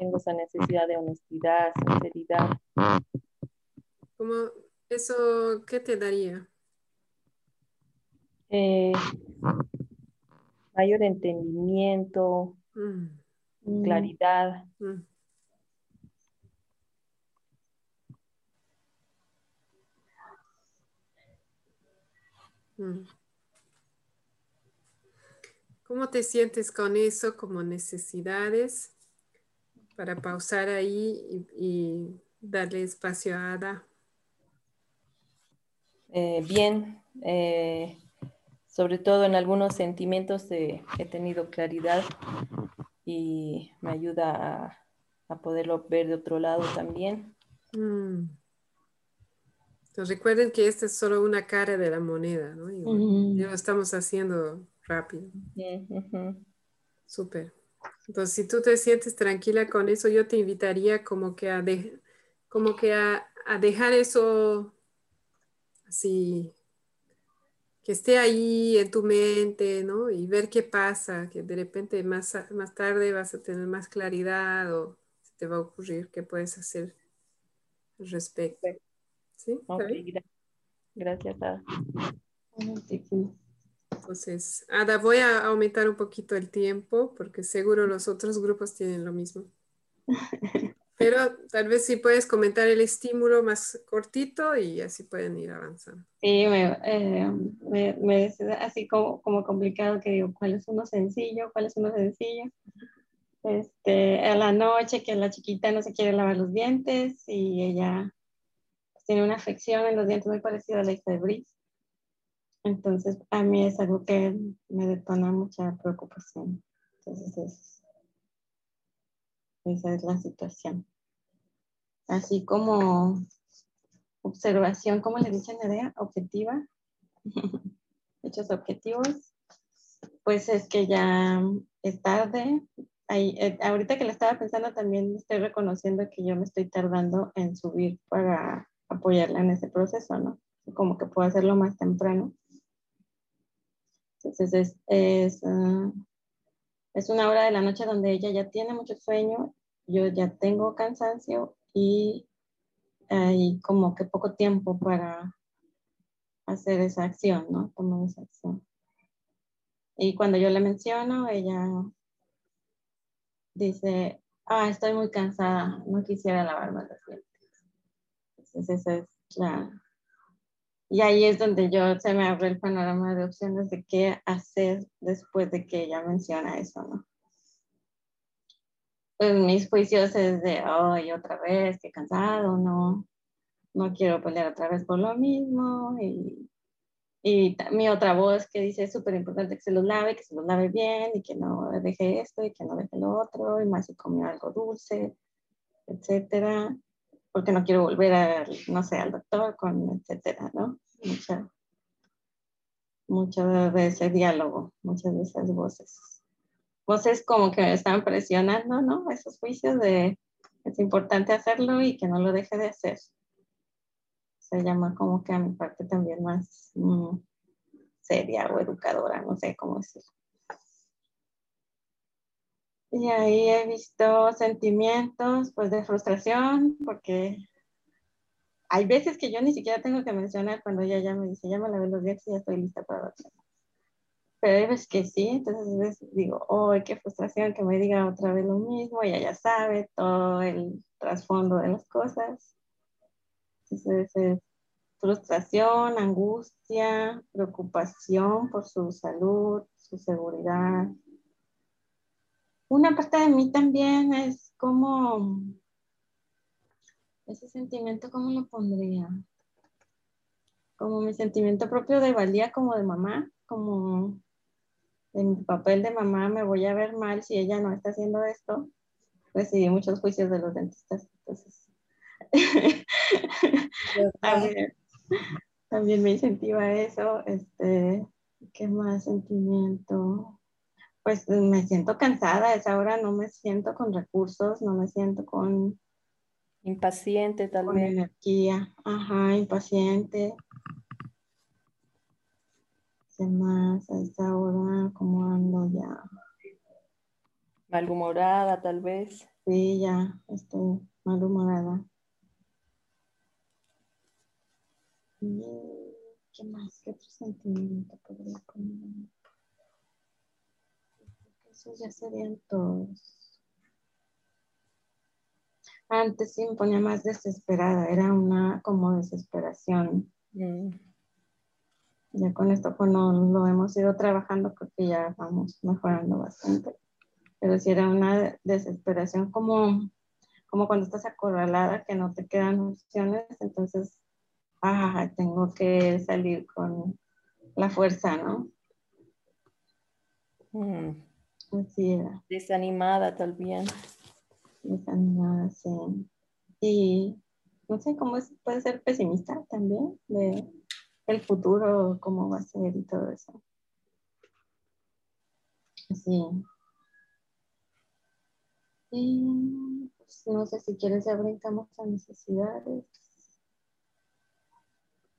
S4: Tengo esa necesidad de honestidad, sinceridad.
S1: ¿Cómo eso qué te daría?
S4: Eh, mayor entendimiento, mm. claridad. Mm.
S1: Mm. ¿Cómo te sientes con eso como necesidades? Para pausar ahí y, darle espacio a Ada.
S4: Eh, bien, eh, sobre todo en algunos sentimientos he tenido claridad y me ayuda a, poderlo ver de otro lado también.
S1: Mm. Entonces recuerden que esta es solo una cara de la moneda, ¿no? Y lo estamos haciendo rápido. Súper. Entonces, si tú te sientes tranquila con eso, yo te invitaría como que a, como que a dejar eso así que esté ahí en tu mente, ¿no? Y ver qué pasa, que de repente más, más tarde vas a tener más claridad o se te va a ocurrir qué puedes hacer al respecto. ¿Sí?
S4: Gracias, Ada.
S1: Entonces, Ada, voy a aumentar un poquito el tiempo porque seguro los otros grupos tienen lo mismo. [laughs] Pero tal vez si puedes comentar el estímulo más cortito y así pueden ir avanzando.
S9: Sí, me, eh, me, es así como, como complicado que digo, ¿cuál es uno sencillo? ¿Cuál es uno sencillo? Este, a la noche que la chiquita no se quiere lavar los dientes y ella tiene una afección en los dientes muy parecida a la hija de Brice. Entonces, a mí es algo que me detona mucha preocupación. Entonces, es, esa es la situación. Así como observación, ¿cómo le dicen idea? Objetiva. [laughs] Hechos objetivos. Pues es que ya es tarde. Eh, ahorita que le estaba pensando también estoy reconociendo que yo me estoy tardando en subir para apoyarla en ese proceso, ¿no? Como que puedo hacerlo más temprano. Entonces es, es ah, es una hora de la noche donde ella ya tiene mucho sueño, yo ya tengo cansancio y hay como que poco tiempo para hacer esa acción, ¿no? Tomar esa acción. Y cuando yo le menciono, ella dice, ah, estoy muy cansada, no quisiera lavarme los dientes. Entonces esa es la... Y ahí es donde yo se me abre el panorama de opciones de qué hacer después de que ella menciona eso, ¿no? Pues mis juicios es de, ay, otra vez, qué cansado, no, no quiero pelear otra vez por lo mismo. Y, y mi otra voz que dice, es súper importante que se los lave, que se los lave bien y que no deje esto y que no deje lo otro, y más si comió algo dulce, etcétera, porque no quiero volver a, no sé, al doctor con, etcétera, ¿no? Mucha, mucho de ese diálogo, muchas de esas voces. Voces como que me están presionando, ¿no? Esos juicios de es importante hacerlo y que no lo deje de hacer. Se llama como que a mi parte también más mm, seria o educadora, no sé cómo decirlo. Y ahí he visto sentimientos pues de frustración porque hay veces que yo ni siquiera tengo que mencionar cuando ella ya me dice, ya me lavé los dientes y ya estoy lista para la pero hay veces que sí, entonces digo, oh, qué frustración que me diga otra vez lo mismo, ella ya sabe todo el trasfondo de las cosas. Entonces es frustración, angustia, preocupación por su salud, su seguridad. Una parte de mí también es como ese sentimiento, ¿cómo lo pondría? Como mi sentimiento propio de valía como de mamá, como en mi papel de mamá me voy a ver mal si ella no está haciendo esto. Recibí muchos juicios de los dentistas, entonces [laughs] también, me incentiva eso. Este, ¿Qué más sentimiento? Pues me siento cansada, a esa hora no me siento con recursos, no me siento con...
S4: Impaciente tal
S9: con energía, ajá, impaciente. ¿Qué más? A esa hora, ¿cómo ando ya?
S4: Malhumorada, tal vez.
S9: Sí, ya estoy malhumorada. ¿Qué más? ¿Qué otro sentimiento podría poner? Esos ya serían todos. Antes sí me ponía más desesperada, era una como desesperación. Mm. Ya con esto pues no lo hemos ido trabajando, creo que ya vamos mejorando bastante. Pero sí era una desesperación como, como cuando estás acorralada, que no te quedan opciones, entonces, ah, tengo que salir con la fuerza, ¿no?
S4: Mm. Desanimada también.
S9: Desanimada, sí. Y no sé cómo es, puede ser pesimista también, de el futuro, cómo va a ser y todo eso. Sí. Y pues, no sé si quieres ya brincamos a necesidades.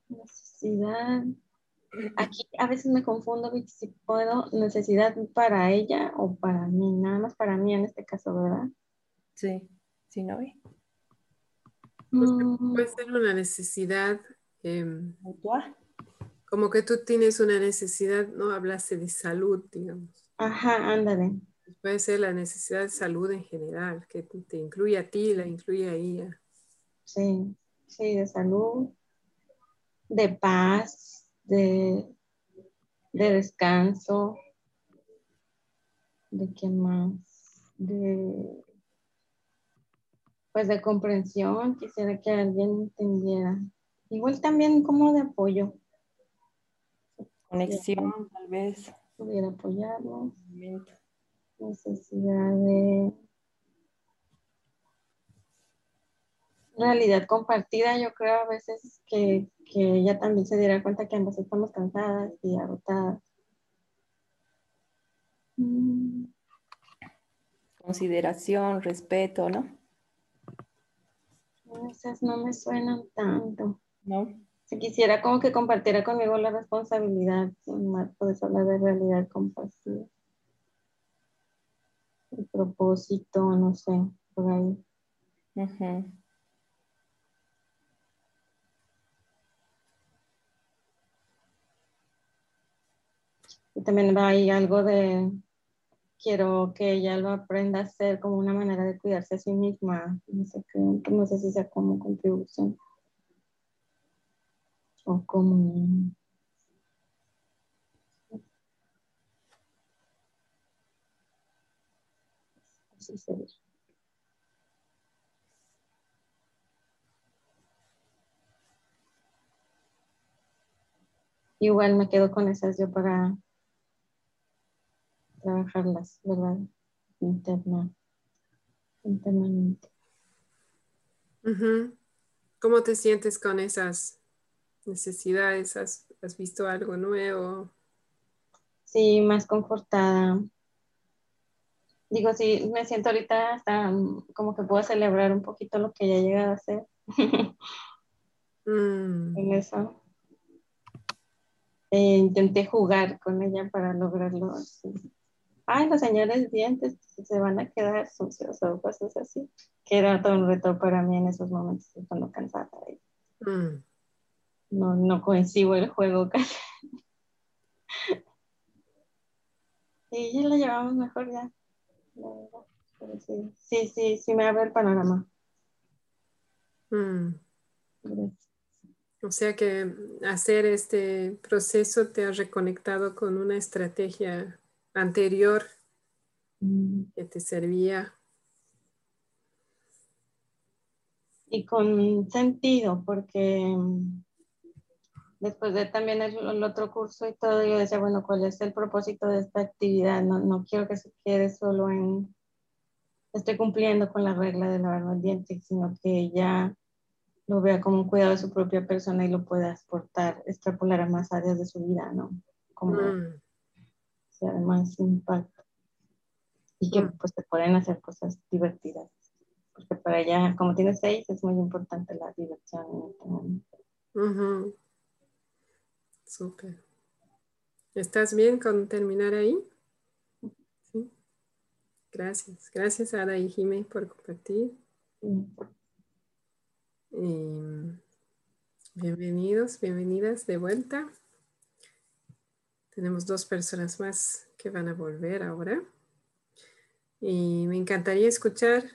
S9: Necesidad. Aquí a veces me confundo si puedo necesidad para ella o para mí, nada más para mí en este caso, ¿verdad?
S4: Sí, sí, ¿no?
S1: Pues, mm. puede ser una necesidad Em, como que tú tienes una necesidad, no hablaste de salud, digamos.
S9: Ajá, ándale.
S1: Puede ser la necesidad de salud en general, que te incluye a ti, la incluye a ella.
S9: Sí, sí, de salud, de paz, de, de descanso, de qué más, de pues de comprensión, quisiera que alguien entendiera Igual también como de apoyo.
S4: Conexión, tal vez.
S9: Pudiera apoyarnos. Necesidad de realidad compartida, yo creo a veces que, que ella también se diera cuenta que ambas estamos cansadas y agotadas.
S4: Mm. Consideración, respeto, ¿no?
S9: Esas no me suenan tanto. ¿no? Si quisiera como que compartiera conmigo la responsabilidad, puedes hablar de realidad compartida. El propósito, no sé, por ahí. Y también va ahí algo de, quiero que ella lo aprenda a hacer como una manera de cuidarse a sí misma. No sé, no sé si sea como contribución o como. Igual me quedo con esas yo para trabajarlas, ¿verdad? Interna, internamente.
S1: ¿Cómo te sientes con esas necesidades? ¿Has, visto algo nuevo?
S9: Sí, más confortada. Digo, sí, me siento ahorita hasta mm, como que puedo celebrar un poquito lo que ya he llegado a hacer. mm. [laughs] En eso. Eh, intenté jugar con ella para lograrlo. Ay, los señores dientes se van a quedar sucios o cosas así. Que era todo un reto para mí en esos momentos cuando cansada. Mm no, no coincido el juego casi. Sí, ya la llevamos mejor ya. sí, sí, sí, sí me abre el panorama.
S1: Mm. O sea que hacer este proceso te ha reconectado con una estrategia anterior mm. que te servía.
S9: Y con sentido, porque mm, después de también el, otro curso y todo, yo decía, bueno, ¿cuál es el propósito de esta actividad? No, no quiero que se quede solo en, estoy cumpliendo con la regla de lavar los dientes, sino que ya lo vea como un cuidado de su propia persona y lo pueda exportar, extrapolar a más áreas de su vida, ¿no? Como mm. Sea más impacto. Y que pues se pueden hacer cosas divertidas. Porque para ella, como tiene seis, es muy importante la diversión en este momento.
S1: Súper. ¿Estás bien con terminar ahí? Sí. Gracias. Gracias, Ada y Jimé, por compartir. bienvenidos, bienvenidas de vuelta. Tenemos dos personas más que van a volver ahora. Y me encantaría escuchar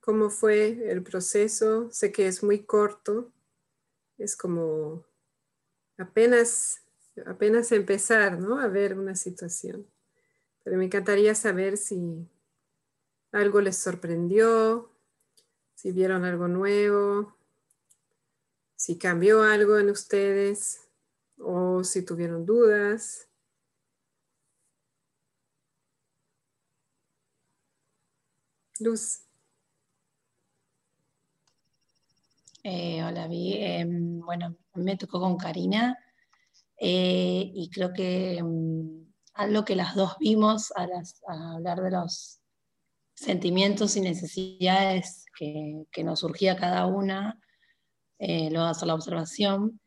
S1: cómo fue el proceso. Sé que es muy corto. Es como apenas, apenas empezar, ¿no? A ver una situación. Pero me encantaría saber si algo les sorprendió, si vieron algo nuevo, si cambió algo en ustedes o si tuvieron dudas. Luz.
S5: Eh, hola, Vi. Em, bueno, me tocó con Karina eh, y creo que em, algo que las dos vimos a, hablar de los sentimientos y necesidades que, nos surgía cada una, eh, luego hacer la observación,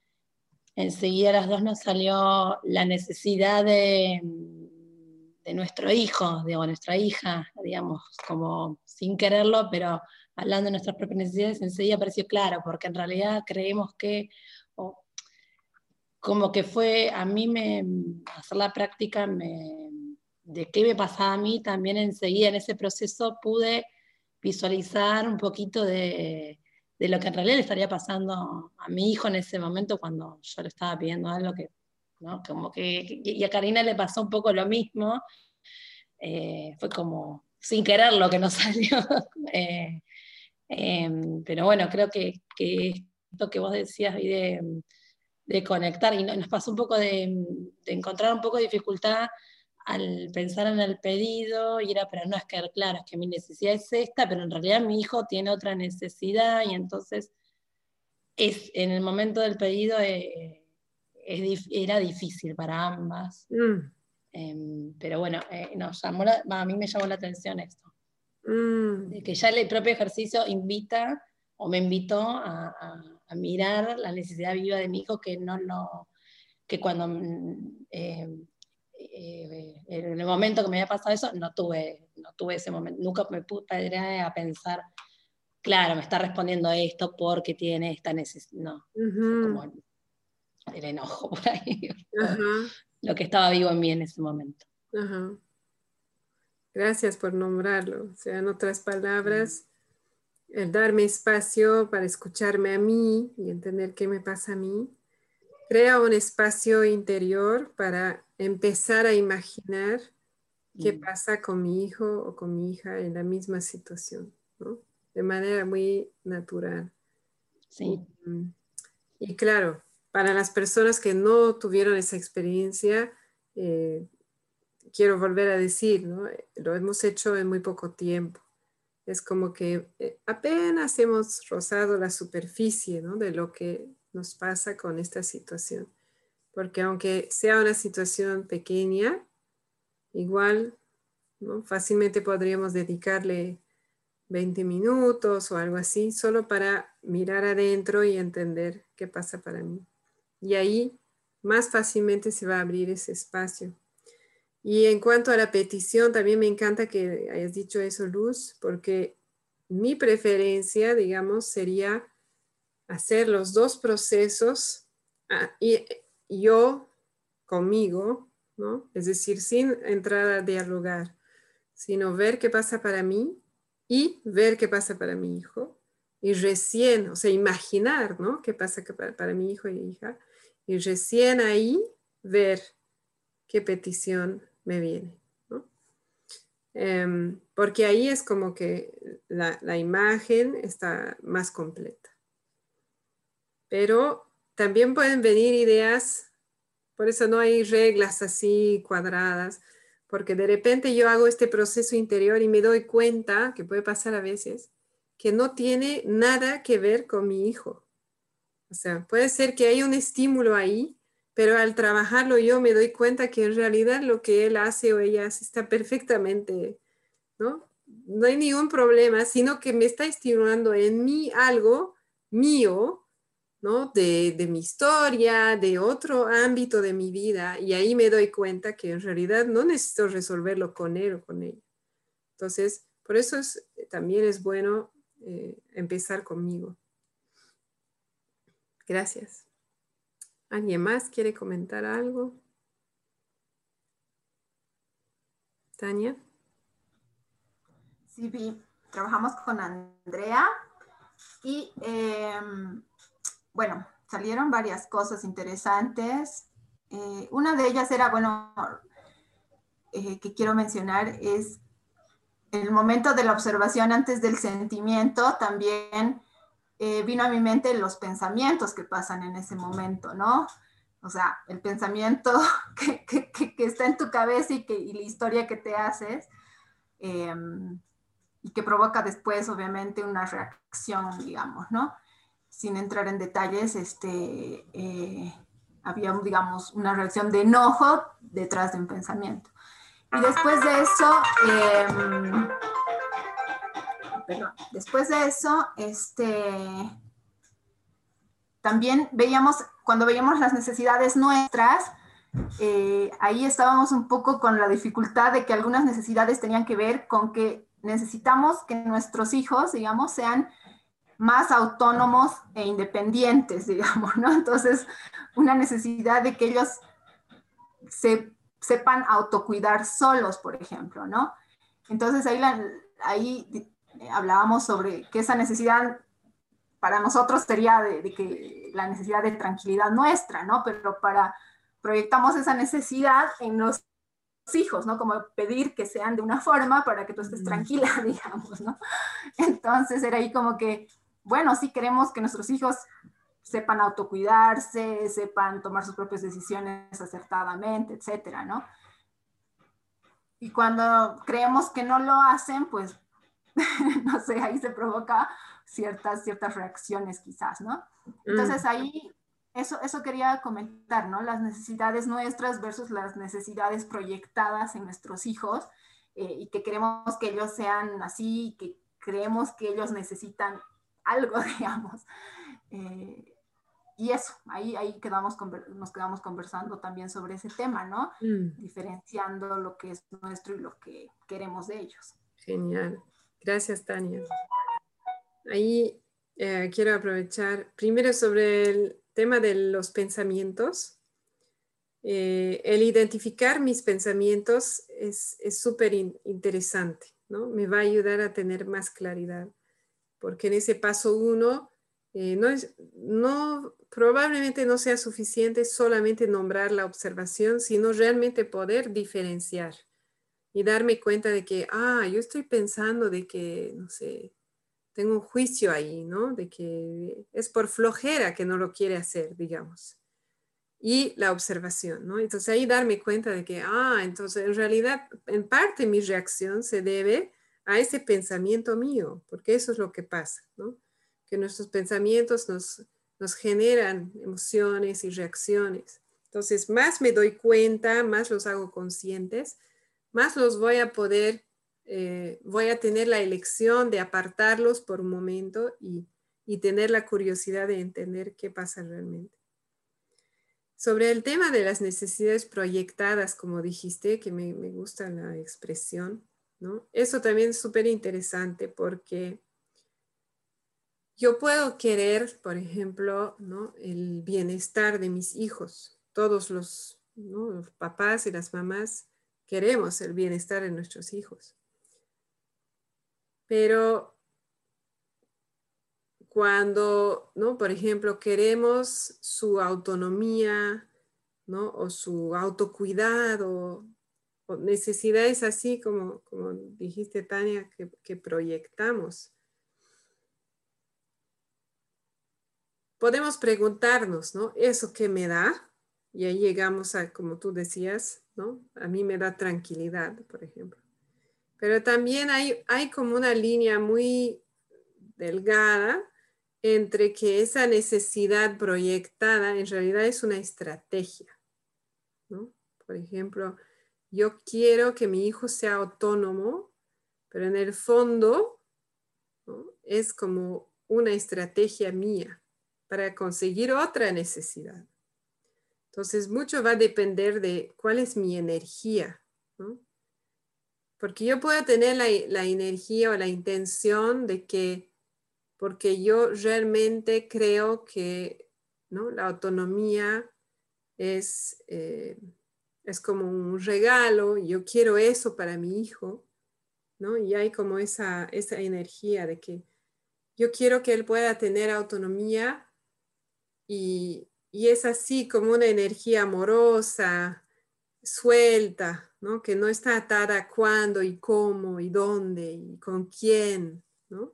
S5: enseguida a las dos nos salió la necesidad de, de nuestro hijo, de nuestra hija, digamos, como sin quererlo, pero hablando de nuestras propias necesidades, enseguida pareció claro, porque en realidad creemos que, como que fue, a mí me, hacer la práctica de qué me pasaba a mí, también enseguida en ese proceso pude visualizar un poquito de, lo que en realidad le estaría pasando a mi hijo en ese momento cuando yo le estaba pidiendo algo que, ¿no? Como que, y a Karina le pasó un poco lo mismo, eh, fue como sin querer lo que nos [laughs] salió. Eh, Em, pero bueno, creo que, esto que vos decías de, de conectar, y nos pasó un poco de, encontrar un poco de dificultad al pensar en el pedido, y era, pero no es que, claro, es que mi necesidad es esta, pero en realidad mi hijo tiene otra necesidad, y entonces es, en el momento del pedido eh, era difícil para ambas. Mm. Em, pero bueno, eh, a mí me llamó la atención esto. Mm. que ya el propio ejercicio invita o me invitó a, mirar la necesidad viva de mi hijo que no lo, que cuando mm, eh, eh, en el momento que me había pasado eso, no tuve, no tuve ese momento, nunca me pude a pensar, claro, me está respondiendo esto porque tiene esta necesidad, no, como el, enojo [laughs] por ahí, lo que estaba vivo en mí en ese momento.
S1: Gracias por nombrarlo. O sea, en otras palabras, el darme espacio para escucharme a mí y entender qué me pasa a mí, crea un espacio interior para empezar a imaginar qué mm. pasa con mi hijo o con mi hija en la misma situación, ¿no? De manera muy natural.
S5: Sí.
S1: Y, claro, para las personas que no tuvieron esa experiencia, eh, quiero volver a decir, ¿no? lo hemos hecho en muy poco tiempo. Es como que eh, apenas hemos rozado la superficie de lo que nos pasa con esta situación. Porque aunque sea una situación pequeña, igual fácilmente podríamos dedicarle 20 minutos o algo así, solo para mirar adentro y entender qué pasa para mí. Y ahí más fácilmente se va a abrir ese espacio y en cuanto a la petición, también me encanta que hayas dicho eso, Luz, porque mi preferencia, digamos, sería hacer los dos procesos ah, y yo conmigo ¿no? Es decir, sin entrar a dialogar, sino ver qué pasa para mí y ver qué pasa para mi hijo. Y recién, o sea, imaginar, ¿no? ¿Qué pasa para, para mi hijo y hija? Y recién ahí ver qué petición me viene. Em, porque ahí es como que la, imagen está más completa. Pero también pueden venir ideas, por eso no hay reglas así cuadradas, porque de repente yo hago este proceso interior y me doy cuenta, que puede pasar a veces, que no tiene nada que ver con mi hijo. O sea, puede ser que hay un estímulo ahí, pero al trabajarlo yo me doy cuenta que en realidad lo que él hace o ella hace está perfectamente, ¿no? No hay ningún problema, sino que me está estimulando en mí algo mío, ¿no? De, de, mi historia, de otro ámbito de mi vida, y ahí me doy cuenta que en realidad no necesito resolverlo con él o con ella. Entonces, por eso es, también es bueno eh, empezar conmigo. Gracias. ¿Alguien más quiere comentar algo? Tania.
S7: Sí, vi. Trabajamos con Andrea y em, bueno, salieron varias cosas interesantes. Eh, una de ellas era, bueno, eh, que quiero mencionar es el momento de la observación antes del sentimiento, también eh, vino a mi mente los pensamientos que pasan en ese momento, ¿no? O sea, el pensamiento [laughs] que, que, que está en tu cabeza y, que, y la historia que te haces, em, y que provoca después, obviamente, una reacción, digamos, ¿no? Sin entrar en detalles, este, eh, había, digamos, una reacción de enojo detrás de un pensamiento. Y después de eso, eh, Después de eso, este, también veíamos, cuando veíamos las necesidades nuestras, eh, ahí estábamos un poco con la dificultad de que algunas necesidades tenían que ver con que necesitamos que nuestros hijos, digamos, sean más autónomos e independientes, [laughs] digamos, ¿no? Entonces, una necesidad de que ellos se sepan autocuidar solos, por ejemplo, ¿no? Entonces ahí eh, hablábamos sobre que esa necesidad para nosotros sería de, que la necesidad de tranquilidad nuestra, ¿no? Pero para proyectamos esa necesidad en los hijos, ¿no? Como pedir que sean de una forma para que tú estés tranquila, [laughs] digamos, ¿no? Entonces era ahí como que, bueno, sí queremos que nuestros hijos sepan autocuidarse, sepan tomar sus propias decisiones acertadamente, etcétera, ¿no? Y cuando creemos que no lo hacen, pues [laughs] no sé, ahí se provoca ciertas, ciertas reacciones quizás, ¿no? Entonces mm. ahí, eso, eso quería comentar, ¿no? Las necesidades nuestras versus las necesidades proyectadas en nuestros hijos eh, y que queremos que ellos sean así, que creemos que ellos necesitan algo, [laughs] digamos. Eh, y eso, ahí, ahí quedamos, nos quedamos conversando también sobre ese tema, ¿no? Mm. Diferenciando lo que es nuestro y lo que queremos de ellos.
S1: Genial. Gracias, Tania. Ahí eh, quiero aprovechar primero sobre el tema de los pensamientos. Eh, el identificar mis pensamientos es súper interesante, ¿no? Me va a ayudar a tener más claridad, porque en ese paso uno, eh, no es, no, probablemente no sea suficiente solamente nombrar la observación, sino realmente poder diferenciar y darme cuenta de que, ah, yo estoy pensando de que, no sé, tengo un juicio ahí, ¿no? De que es por flojera que no lo quiere hacer, digamos. Y la observación, ¿no? Entonces ahí darme cuenta de que, ah, entonces en realidad en parte mi reacción se debe a ese pensamiento mío, porque eso es lo que pasa, ¿no? Que nuestros pensamientos nos, nos generan emociones y reacciones. Entonces, más me doy cuenta, más los hago conscientes, más los voy a poder, eh, voy a tener la elección de apartarlos por un momento y, tener la curiosidad de entender qué pasa realmente. Sobre el tema de las necesidades proyectadas, como dijiste, que me, gusta la expresión, ¿no? Eso también es súper interesante porque yo puedo querer, por ejemplo, ¿no? el bienestar de mis hijos, todos los Los papás y las mamás queremos el bienestar de nuestros hijos. Pero cuando, ¿no? Por ejemplo, queremos su autonomía, ¿no? O su autocuidado, o necesidades así como, como dijiste, Tania, que, que proyectamos. Podemos preguntarnos, ¿no? ¿Eso qué me da? Y ahí llegamos a, como tú decías, ¿no? A mí me da tranquilidad, por ejemplo. Pero también hay, como una línea muy delgada entre que esa necesidad proyectada en realidad es una estrategia. Por ejemplo, yo quiero que mi hijo sea autónomo, pero en el fondo es como una estrategia mía para conseguir otra necesidad. Entonces, mucho va a depender de cuál es mi energía. Porque yo puedo tener la, la energía o la intención de que porque yo realmente creo que ¿no? la autonomía es, eh, es como un regalo, yo quiero eso para mi hijo, ¿no? y hay como esa, esa energía de que yo quiero que él pueda tener autonomía y, y es así como una energía amorosa, suelta, ¿no? que no está atada a cuándo y cómo y dónde y con quién. ¿no?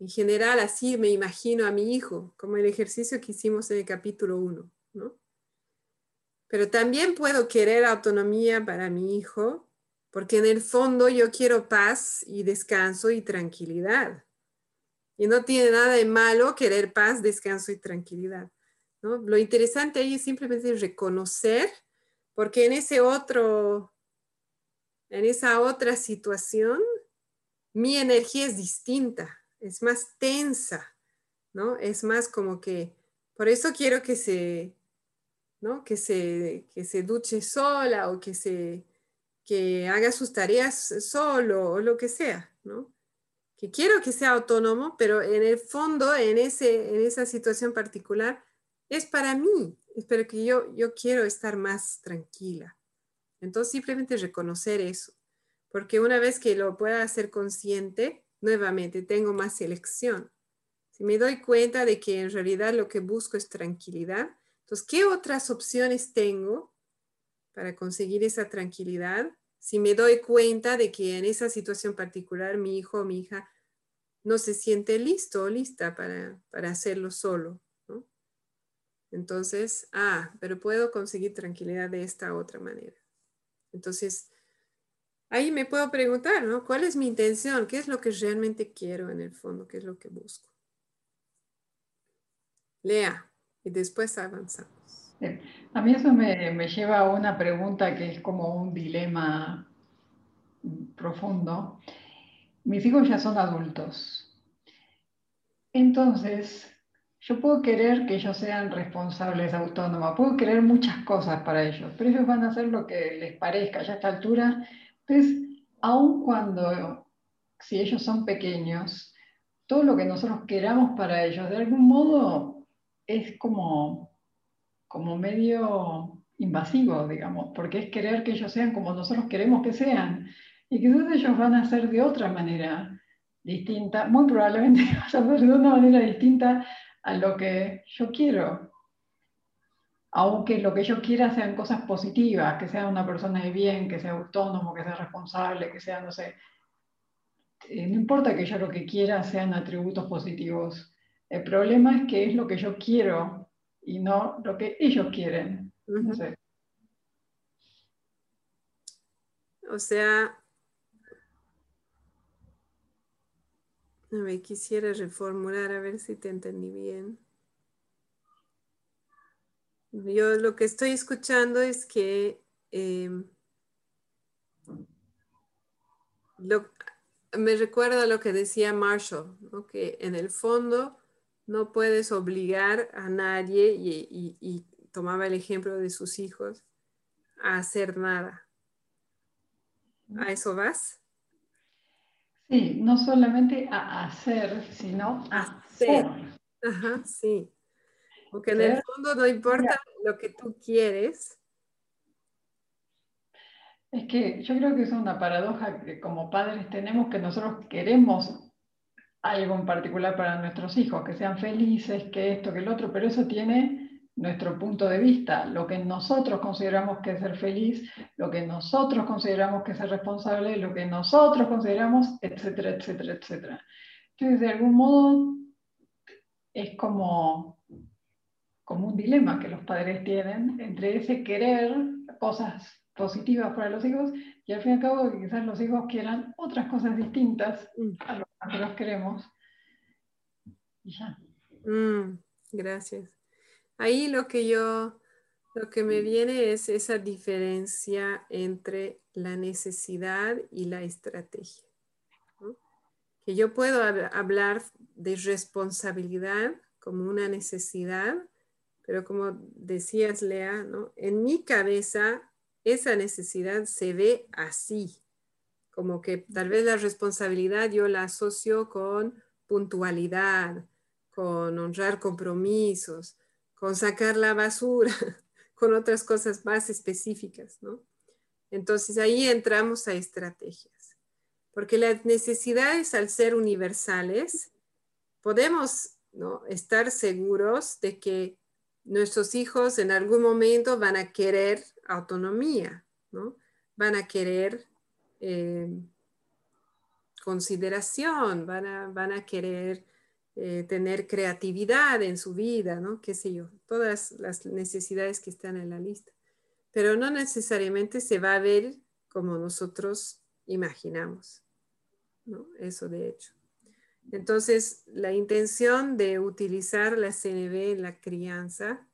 S1: En general, así me imagino a mi hijo, como el ejercicio que hicimos en el capítulo 1, ¿no? Pero también puedo querer autonomía para mi hijo, porque en el fondo yo quiero paz y descanso y tranquilidad. Y no tiene nada de malo querer paz, descanso y tranquilidad. Lo interesante ahí es simplemente reconocer, porque en ese otro, en esa otra situación, mi energía es distinta es más tensa, ¿no? Es más como que, por eso quiero que se, ¿no? Que se, que se duche sola o que se, que haga sus tareas solo o lo que sea, ¿no? Que quiero que sea autónomo, pero en el fondo, en, ese, en esa situación particular, es para mí, es que yo, yo quiero estar más tranquila. Entonces, simplemente reconocer eso, porque una vez que lo pueda hacer consciente, nuevamente tengo más selección. Si me doy cuenta de que en realidad lo que busco es tranquilidad, entonces, ¿qué otras opciones tengo para conseguir esa tranquilidad? Si me doy cuenta de que en esa situación particular mi hijo o mi hija no se siente listo o lista para, para hacerlo solo. Entonces, ah, pero puedo conseguir tranquilidad de esta otra manera. Entonces, ahí me puedo preguntar, ¿no? ¿Cuál es mi intención? ¿Qué es lo que realmente quiero en el fondo? ¿Qué es lo que busco? Lea y después avanzamos.
S3: A mí eso me, me lleva a una pregunta que es como un dilema profundo. Mis hijos ya son adultos. Entonces, yo puedo querer que ellos sean responsables, autónomos, puedo querer muchas cosas para ellos, pero ellos van a hacer lo que les parezca. Ya a esta altura entonces, aun cuando, si ellos son pequeños, todo lo que nosotros queramos para ellos, de algún modo, es como, como medio invasivo, digamos, porque es querer que ellos sean como nosotros queremos que sean. Y quizás ellos van a ser de otra manera distinta, muy probablemente [laughs] van a ser de una manera distinta a lo que yo quiero aunque lo que yo quiera sean cosas positivas, que sea una persona de bien, que sea autónomo, que sea responsable, que sea, no sé, eh, no importa que yo lo que quiera sean atributos positivos. El problema es que es lo que yo quiero y no lo que ellos quieren.
S1: O sea, me quisiera reformular a ver si te entendí bien. Yo lo que estoy escuchando es que em, me recuerda lo que decía Marshall, que en el fondo no puedes obligar a nadie, y, tomaba el ejemplo de sus hijos, a hacer nada. ¿A eso vas?
S3: Sí, no solamente a hacer, sino a hacer.
S1: Ajá, sí. Porque en el fondo no importa lo que tú quieres.
S3: Es que yo creo que es una paradoja que como padres tenemos que nosotros queremos algo en particular para nuestros hijos, que sean felices, que esto, que el otro, pero eso tiene nuestro punto de vista, lo que nosotros consideramos que es ser feliz, lo que nosotros consideramos que es ser responsable, lo que nosotros consideramos, etcétera, etcétera, etcétera. Entonces, de algún modo, es como, como un dilema que los padres tienen entre ese querer cosas positivas para los hijos y al fin y al cabo quizás los hijos quieran otras cosas distintas mm. a lo que nosotros queremos. Y ya.
S1: Mm, gracias. Ahí lo que yo, lo que me viene es esa diferencia entre la necesidad y la estrategia que yo puedo hablar de responsabilidad como una necesidad, pero como decías, Lea, ¿no? en mi cabeza esa necesidad se ve así, como que tal vez la responsabilidad yo la asocio con puntualidad, con honrar compromisos, con sacar la basura, [laughs] con otras cosas más específicas, ¿no? Entonces ahí entramos a estrategias porque las necesidades al ser universales, podemos estar seguros de que nuestros hijos en algún momento van a querer autonomía, ¿no? van a querer eh, consideración, van a, van a querer eh, tener creatividad en su vida, ¿no? qué sé yo, todas las necesidades que están en la lista. Pero no necesariamente se va a ver como nosotros imaginamos. ¿no? Eso de hecho. Entonces, la intención de utilizar la CNB en la crianza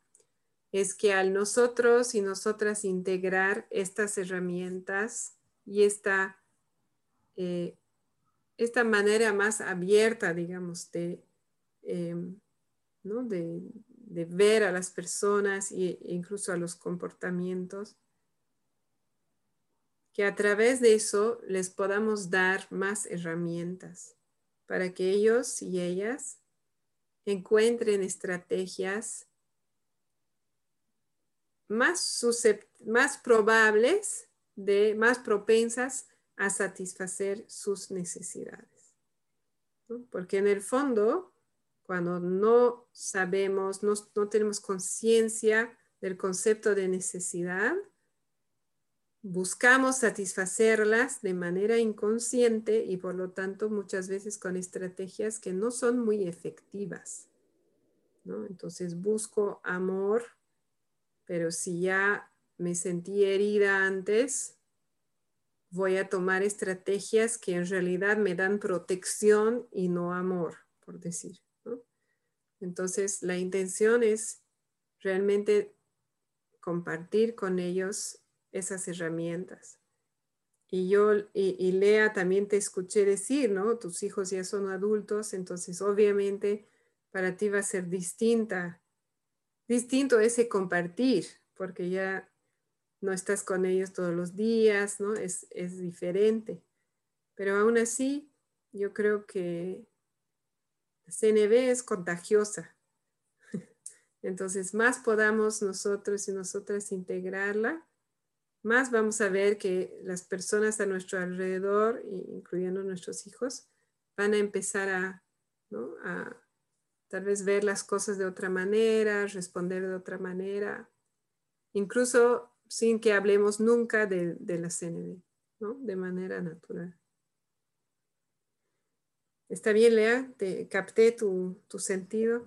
S1: es que al nosotros y nosotras integrar estas herramientas y esta, eh, esta manera más abierta, digamos, de, em, de, de, ver a las personas e incluso a los comportamientos, que a través de eso les podamos dar más herramientas para que ellos y ellas encuentren estrategias más, más probables, de, más propensas a satisfacer sus necesidades. Porque en el fondo, cuando no sabemos, no, no tenemos conciencia del concepto de necesidad, buscamos satisfacerlas de manera inconsciente y por lo tanto muchas veces con estrategias que no son muy efectivas. Entonces busco amor, pero si ya me sentí herida antes, voy a tomar estrategias que en realidad me dan protección y no amor, por decir. Entonces la intención es realmente compartir con ellos esas herramientas. Y yo, y, Lea, también te escuché decir, ¿no? Tus hijos ya son adultos, entonces obviamente para ti va a ser distinta, distinto ese compartir, porque ya no estás con ellos todos los días, ¿no? Es, es diferente. Pero aún así, yo creo que CNB es contagiosa. [laughs] Entonces, más podamos nosotros y nosotras integrarla, más vamos a ver que las personas a nuestro alrededor, incluyendo nuestros hijos, van a empezar a, tal vez ver las cosas de otra manera, responder de otra manera, incluso sin que hablemos nunca de, la CNB, ¿no? de manera natural. ¿Está bien, Lea? ¿Te capté tu, sentido?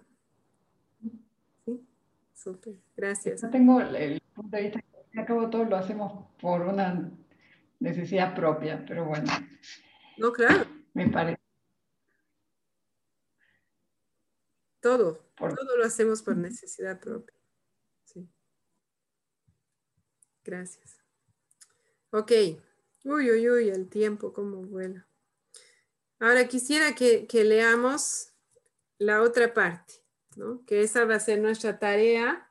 S1: Sí, súper, gracias.
S3: No tengo el punto de vista Acabo todo lo hacemos por una necesidad propia, pero bueno.
S1: No, claro.
S3: Me parece.
S1: Todo, todo lo hacemos por necesidad propia. Sí. Gracias. Ok. Uy, uy, uy, el tiempo como vuela. Ahora quisiera que, leamos la otra parte, ¿no? Que esa va a ser nuestra tarea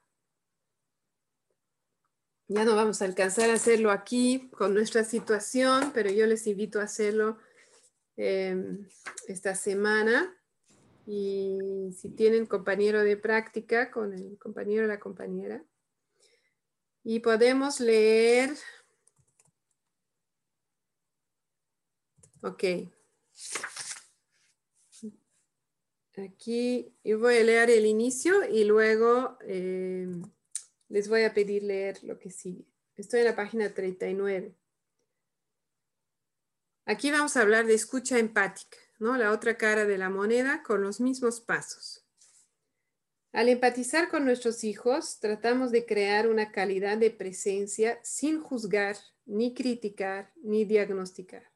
S1: ya no vamos a alcanzar a hacerlo aquí con nuestra situación, pero yo les invito a hacerlo em, esta semana. Y si tienen compañero de práctica con el compañero o la compañera, Y podemos leer. Ok. Aquí yo voy a leer el inicio y luego eh, les voy a pedir leer lo que sigue. Estoy en la página 39. Aquí vamos a hablar de escucha empática, ¿no? La otra cara de la moneda con los mismos pasos. Al empatizar con nuestros hijos, tratamos de crear una calidad de presencia sin juzgar, ni criticar, ni diagnosticar.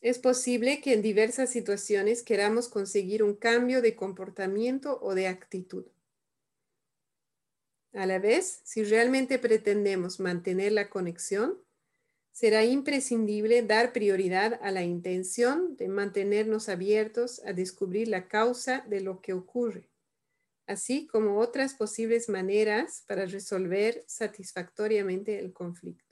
S1: Es posible que en diversas situaciones queramos conseguir un cambio de comportamiento o de actitud. A la vez, si realmente pretendemos mantener la conexión, será imprescindible dar prioridad a la intención de mantenernos abiertos a descubrir la causa de lo que ocurre, así como otras posibles maneras para resolver satisfactoriamente el conflicto.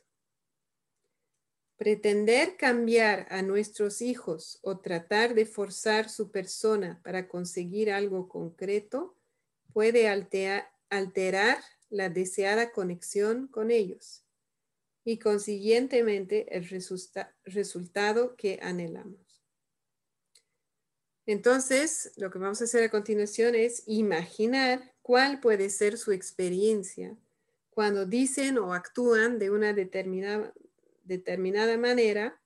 S1: Pretender cambiar a nuestros hijos o tratar de forzar su persona para conseguir algo concreto puede alterar la deseada conexión con ellos y consiguientemente el resultado que anhelamos. Entonces, lo que vamos a hacer a continuación es imaginar cuál puede ser su experiencia cuando dicen o actúan de una determinada, determinada manera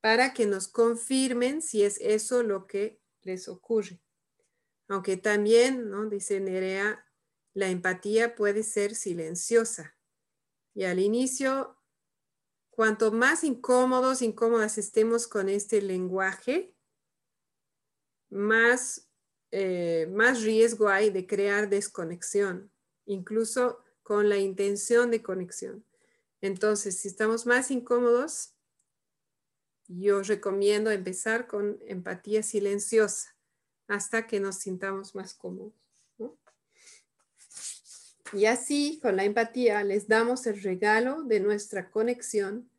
S1: para que nos confirmen si es eso lo que les ocurre. Aunque también, ¿no? dice Nerea, la empatía puede ser silenciosa. Y al inicio Cuanto más incómodos, incómodas estemos con este lenguaje, más, eh, más riesgo hay de crear desconexión, incluso con la intención de conexión. Entonces, si estamos más incómodos, yo recomiendo empezar con empatía silenciosa hasta que nos sintamos más cómodos. Y así, con la empatía, les damos el regalo de nuestra conexión,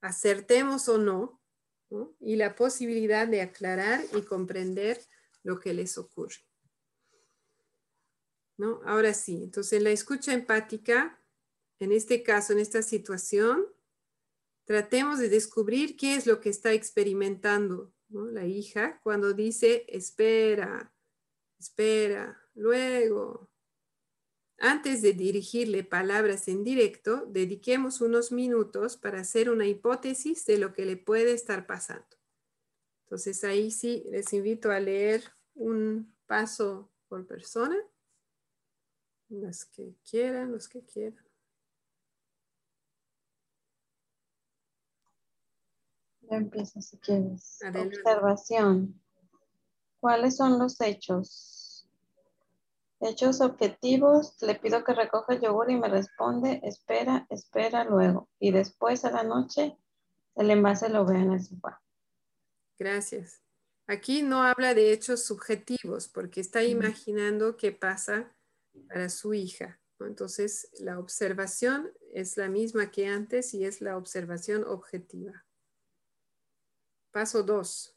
S1: acertemos o no, y la posibilidad de aclarar y comprender lo que les ocurre. ¿No? Ahora sí, entonces la escucha empática, en este caso, en esta situación, tratemos de descubrir qué es lo que está experimentando la hija cuando dice espera, espera, luego, antes de dirigirle palabras en directo, dediquemos unos minutos para hacer una hipótesis de lo que le puede estar pasando. Entonces ahí sí les invito a leer un paso por persona, los que quieran, los que quieran.
S9: Ya empiezo si quieres. Observación. ¿Cuáles son los hechos? Hechos objetivos, le pido que recoja el yogur y me responde, espera, espera luego. Y después a la noche el envase lo ve en el sofá.
S1: Gracias. Aquí no habla de hechos subjetivos porque está imaginando qué pasa para su hija. Entonces, la observación es la misma que antes y es la observación objetiva. Paso 2.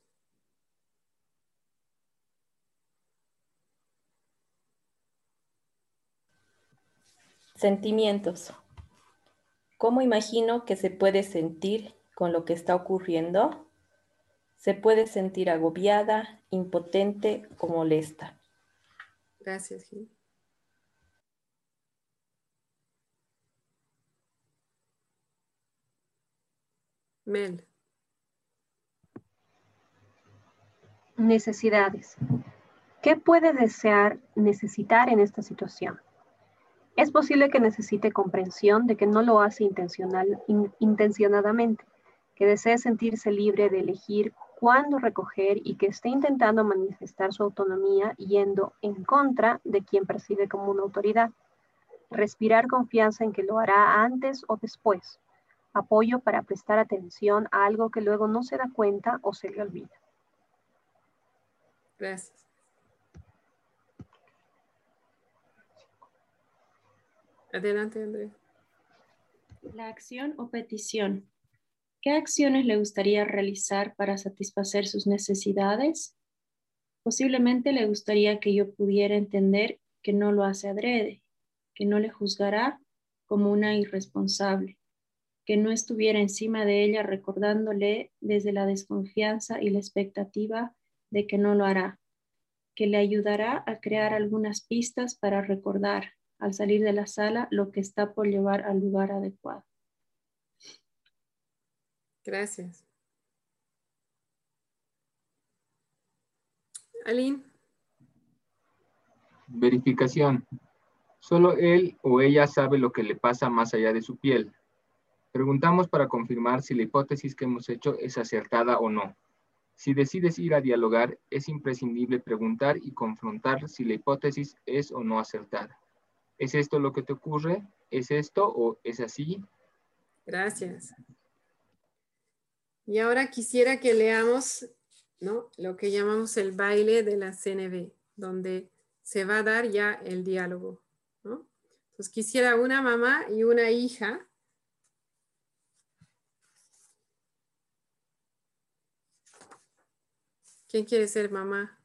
S4: Sentimientos. ¿Cómo imagino que se puede sentir con lo que está ocurriendo? Se puede sentir agobiada, impotente o molesta.
S1: Gracias, Gil. Mel.
S8: Necesidades. ¿Qué puede desear necesitar en esta situación? Es posible que necesite comprensión de que no lo hace intencional, intencionadamente, que desee sentirse libre de elegir cuándo recoger y que esté intentando manifestar su autonomía yendo en contra de quien percibe como una autoridad. Respirar confianza en que lo hará antes o después. Apoyo para prestar atención a algo que luego no se da cuenta o se le olvida.
S1: Gracias. Adelante, André.
S2: La acción o petición. ¿Qué acciones le gustaría realizar para satisfacer sus necesidades? Posiblemente le gustaría que yo pudiera entender que no lo hace adrede, que no le juzgará como una irresponsable, que no estuviera encima de ella recordándole desde la desconfianza y la expectativa de que no lo hará, que le ayudará a crear algunas pistas para recordar al salir de la sala lo que está por llevar al lugar adecuado.
S1: Gracias. Aline.
S10: Verificación. Solo él o ella sabe lo que le pasa más allá de su piel. Preguntamos para confirmar si la hipótesis que hemos hecho es acertada o no. Si decides ir a dialogar, es imprescindible preguntar y confrontar si la hipótesis es o no acertada. ¿Es esto lo que te ocurre? ¿Es esto o es así?
S1: Gracias. Y ahora quisiera que leamos ¿no? lo que llamamos el baile de la CNV, donde se va a dar ya el diálogo. ¿no? Entonces quisiera una mamá y una hija ¿Quién quiere ser mamá?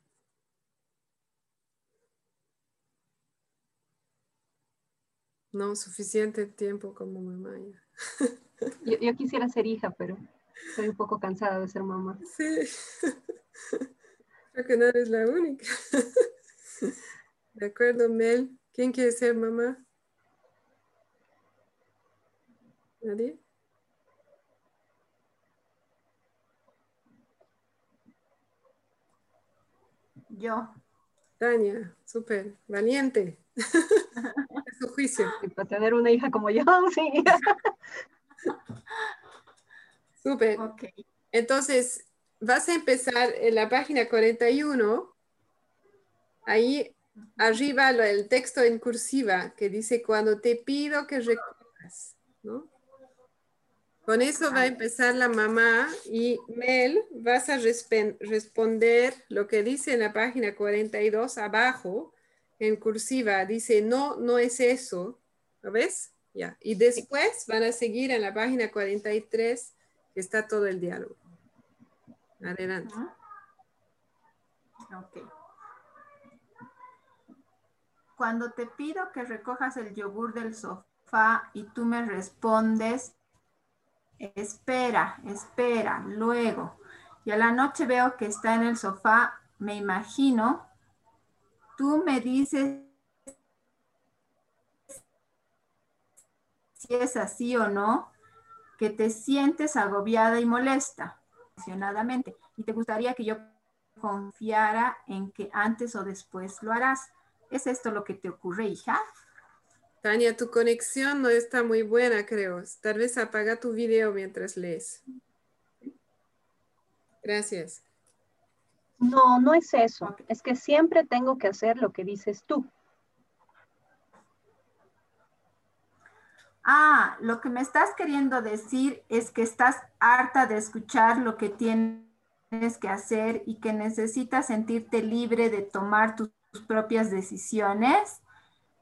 S1: No, suficiente tiempo como mamá ya. [laughs]
S8: Yo, quisiera ser hija, pero estoy un poco cansada de ser mamá.
S1: Sí. Creo que no eres la única. De acuerdo, Mel. ¿Quién quiere ser mamá? ¿Nadie?
S7: Yo.
S1: Tania, súper, valiente. [laughs] es su juicio.
S8: para tener una hija como yo, [laughs] sí.
S1: súper. Entonces, vas a empezar en la página 41. Ahí arriba el texto en cursiva que dice cuando te pido que recojas, ¿no? Con eso va a empezar la mamá y Mel, vas a responder lo que dice en la página 42 abajo, en cursiva, dice, no, no es eso, ¿lo ves? Ya, y después van a seguir en la página 43, que está todo el diálogo. Adelante.
S7: Ok. Cuando te pido que recojas el yogur del sofá y tú me respondes, espera, espera, luego. Y a la noche veo que está en el sofá, me imagino, tú me dices si es así o no, que te sientes agobiada y molesta, emocionadamente, y te gustaría que yo confiara en que antes o después lo harás. ¿Es esto lo que te ocurre, hija?
S1: Tania, tu conexión no está muy buena, creo. Tal vez apaga tu video mientras lees. Gracias.
S8: No, no es eso. Es que siempre tengo que hacer lo que dices tú.
S7: Ah, lo que me estás queriendo decir es que estás harta de escuchar lo que tienes que hacer y que necesitas sentirte libre de tomar tus propias decisiones.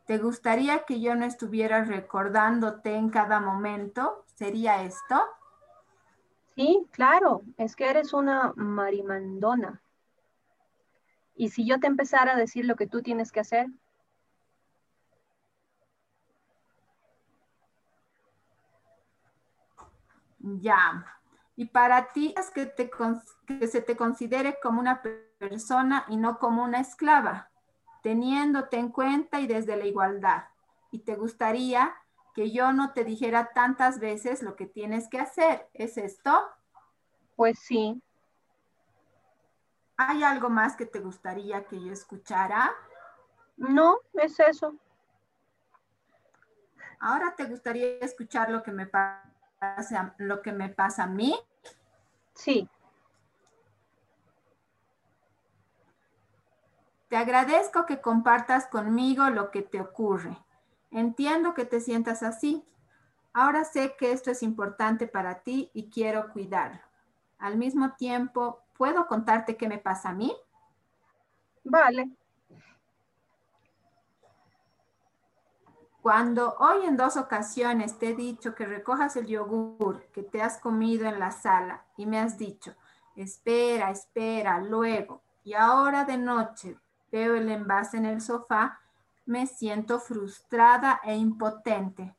S7: ¿Te gustaría que yo no estuviera recordándote en cada momento? ¿Sería esto?
S8: Sí, claro, es que eres una marimandona. Y si yo te empezara a decir lo que tú tienes que hacer,
S7: Ya. Y para ti es que, te, que se te considere como una persona y no como una esclava teniéndote en cuenta y desde la igualdad. Y te gustaría que yo no te dijera tantas veces lo que tienes que hacer. ¿Es esto?
S8: Pues sí.
S7: ¿Hay algo más que te gustaría que yo escuchara?
S8: No, es eso.
S7: Ahora te gustaría escuchar lo que me pasa, lo que me pasa a mí.
S8: Sí.
S7: Te agradezco que compartas conmigo lo que te ocurre. Entiendo que te sientas así. Ahora sé que esto es importante para ti y quiero cuidarlo. Al mismo tiempo, ¿puedo contarte qué me pasa a mí?
S8: Vale.
S7: Cuando hoy en dos ocasiones te he dicho que recojas el yogur que te has comido en la sala y me has dicho, espera, espera, luego, y ahora de noche veo el envase en el sofá, me siento frustrada e impotente.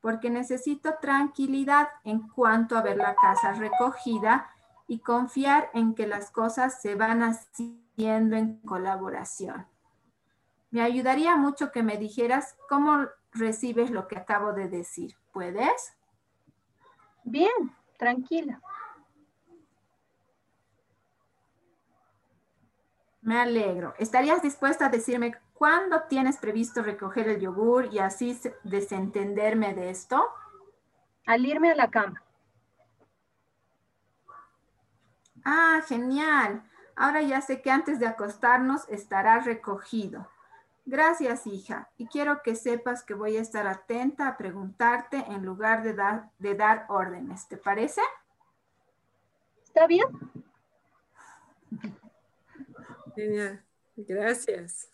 S7: porque necesito tranquilidad en cuanto a ver la casa recogida y confiar en que las cosas se van haciendo en colaboración. Me ayudaría mucho que me dijeras cómo recibes lo que acabo de decir. ¿Puedes?
S8: Bien, tranquila.
S7: Me alegro. ¿Estarías dispuesta a decirme cuándo tienes previsto recoger el yogur y así desentenderme de esto?
S8: Al irme a la cama.
S7: Ah, genial. Ahora ya sé que antes de acostarnos estará recogido. Gracias, hija. Y quiero que sepas que voy a estar atenta a preguntarte en lugar de dar, de dar órdenes. ¿Te parece?
S8: ¿Está bien?
S1: Genial. Gracias.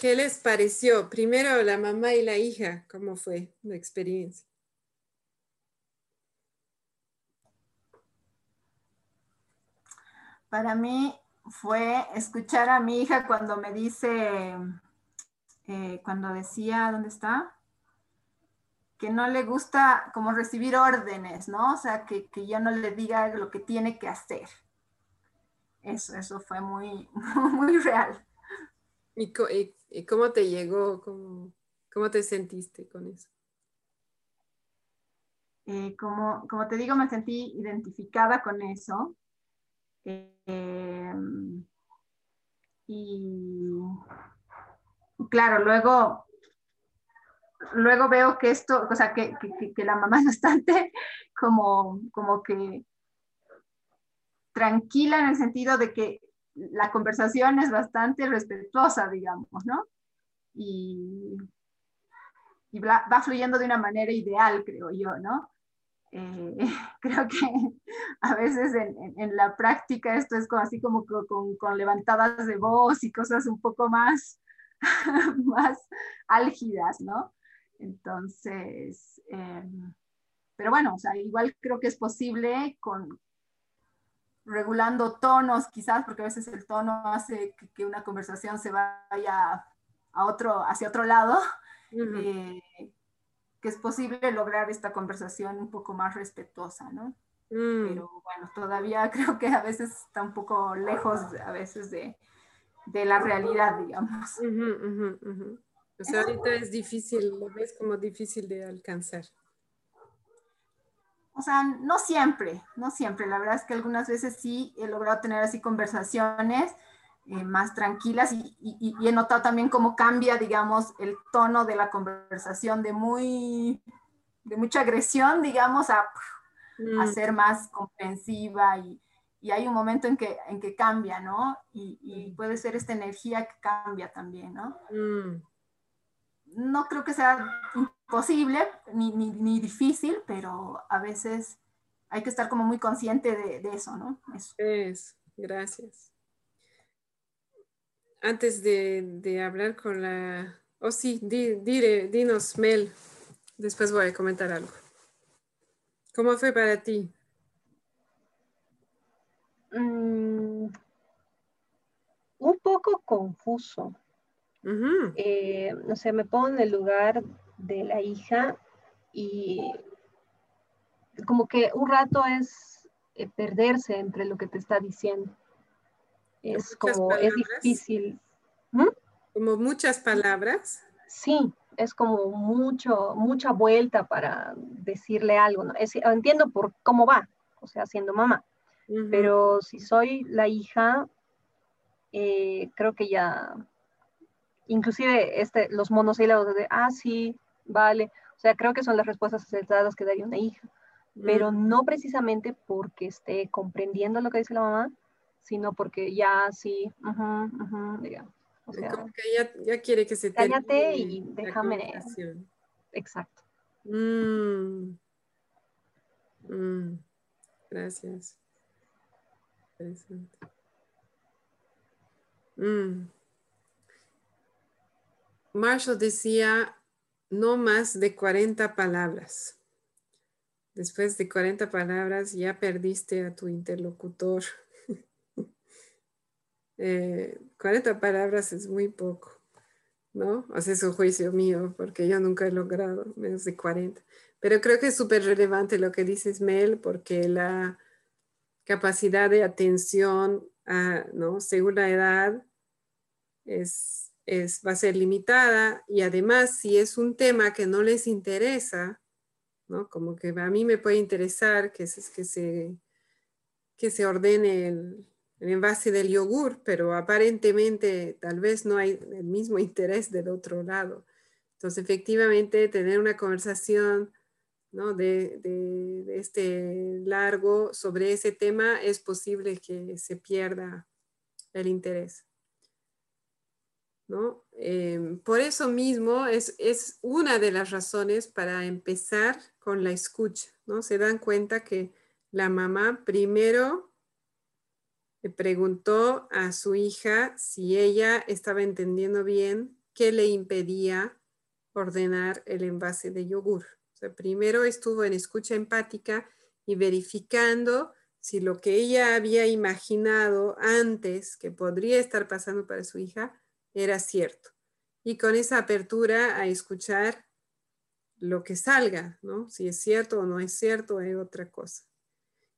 S1: ¿Qué les pareció? Primero la mamá y la hija, ¿cómo fue la experiencia?
S7: Para mí fue escuchar a mi hija cuando me dice, eh, cuando decía, ¿dónde está? Que no le gusta como recibir órdenes, ¿no? O sea, que, que yo no le diga lo que tiene que hacer. Eso, eso fue muy, [laughs] muy real.
S1: ¿Y, cómo te llegó? ¿Cómo, ¿Cómo, te sentiste con eso?
S7: Eh, como, como te digo, me sentí identificada con eso Em, y claro, luego, luego veo que esto, o sea, que, que, la mamá es bastante [laughs] como, como que tranquila en el sentido de que la conversación es bastante respetuosa, digamos, ¿no? Y, y va, fluyendo de una manera ideal, creo yo, ¿no? Eh, [laughs] creo que a veces en, la práctica esto es como así como con, levantadas de voz y cosas un poco más, [laughs] más álgidas, ¿no? Entonces, em, pero bueno, o sea, igual creo que es posible con regulando tonos quizás, porque a veces el tono hace que, una conversación se vaya a otro, hacia otro lado [laughs] es posible lograr esta conversación un poco más respetuosa, ¿no? Mm. Pero bueno, todavía [laughs] creo que a veces está un poco lejos a veces de, de la realidad, digamos.
S1: Sea, ahorita es difícil, lo ves como difícil de alcanzar.
S7: O sea, no siempre, no siempre. La verdad es que algunas veces sí he logrado tener así conversaciones eh, más tranquilas y, he notado también cómo cambia, digamos, el tono de la conversación de muy, de mucha agresión, digamos, a, mm. ser más comprensiva y, hay un momento en que, en que cambia, ¿no? Y, mm. puede ser esta energía que cambia también, ¿no? Mm. No creo que sea imposible ni, ni, difícil, pero a veces hay que estar como muy consciente de, de eso, ¿no?
S1: Eso. Es, gracias antes de, hablar con la... Oh, sí, dinos, Mel. Después voy a comentar algo. ¿Cómo fue para ti?
S8: Mm, un poco confuso. Eh, no sé, me pongo en el lugar de la hija y como que un rato es eh, perderse entre lo que te está diciendo es como, es difícil.
S1: ¿Mm? Como muchas palabras.
S8: Sí, es como mucho, mucha vuelta para decirle algo. ¿no? entiendo por cómo va, o sea, siendo mamá. Pero si soy la hija, eh, creo que ya, inclusive este, los monosílabos de, ah, sí, vale. O sea, creo que son las respuestas acertadas que daría una hija. Pero no precisamente porque esté comprendiendo lo que dice la mamá, sino porque ya sí, digamos.
S1: O sea, Como que ya, ya, quiere que se
S8: Cállate y déjame. Exacto.
S1: Mm. Mm. Gracias. Interesante. Mm. Marshall decía no más de 40 palabras. Después de 40 palabras ya perdiste a tu interlocutor. 40 [laughs] eh, palabras es muy poco. ¿no? O sea, es un juicio mío, porque yo nunca he logrado menos de 40. Pero creo que es súper relevante lo que dices, Mel, porque la capacidad de atención, ¿no? según la edad, es, es, va a ser limitada y además si es un tema que no les interesa, ¿no? como que a mí me puede interesar que, es, que, se, que se ordene el, envase del yogur, pero aparentemente tal vez no hay el mismo [laughs] interés del otro lado. Entonces, efectivamente, tener una conversación ¿no? de, de, este largo sobre ese tema es posible que se pierda el interés. ¿No? Em, por eso mismo es, es, una de las razones para empezar con la escucha. ¿no? Se dan cuenta que la mamá primero le preguntó a su hija si ella estaba entendiendo bien qué le impedía ordenar el envase de yogur. primero estuvo en escucha empática y verificando si lo que ella había imaginado antes que podría estar pasando para su hija era cierto. Y con esa apertura a escuchar lo que salga, ¿no? Si es cierto o no es cierto, es otra cosa.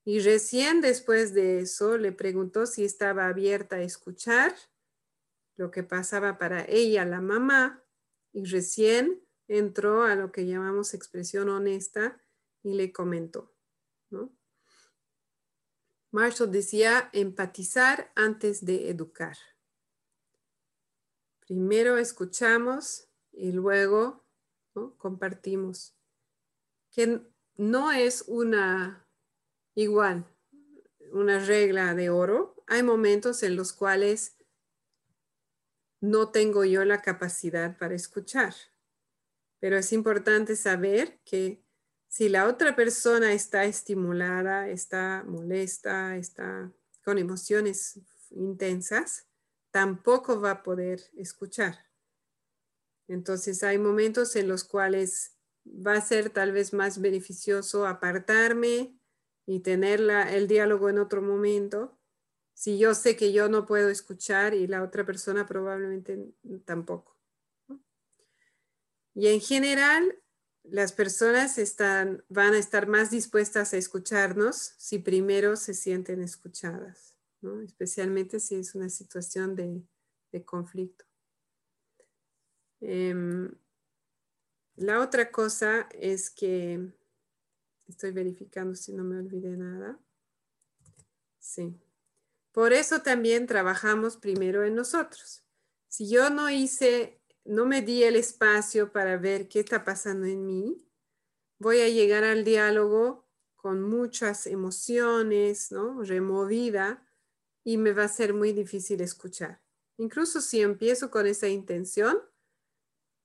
S1: Y recién después de eso le preguntó si estaba abierta a escuchar lo que pasaba para ella, la mamá, y recién entró a lo que llamamos expresión honesta y le comentó. ¿no? Marshall decía empatizar antes de educar. Primero escuchamos y luego compartimos. Que no es una Igual, una regla de oro. Hay momentos en los cuales no tengo yo la capacidad para escuchar, pero es importante saber que si la otra persona está estimulada, está molesta, está con emociones intensas, tampoco va a poder escuchar. Entonces hay momentos en los cuales va a ser tal vez más beneficioso apartarme, y tener el diálogo en otro momento, si yo sé que yo no puedo escuchar y la otra persona probablemente tampoco. Y en general, las personas están, van a estar más dispuestas a escucharnos si primero se sienten escuchadas, especialmente si es una situación de, conflicto. Em, la otra cosa es que Estoy verificando si no me olvidé nada. Sí. Por eso también trabajamos primero en nosotros. Si yo no hice, no me di el espacio para ver qué está pasando en mí, voy a llegar al diálogo con muchas emociones, ¿no? Removida y me va a ser muy difícil escuchar. Incluso si empiezo con esa intención,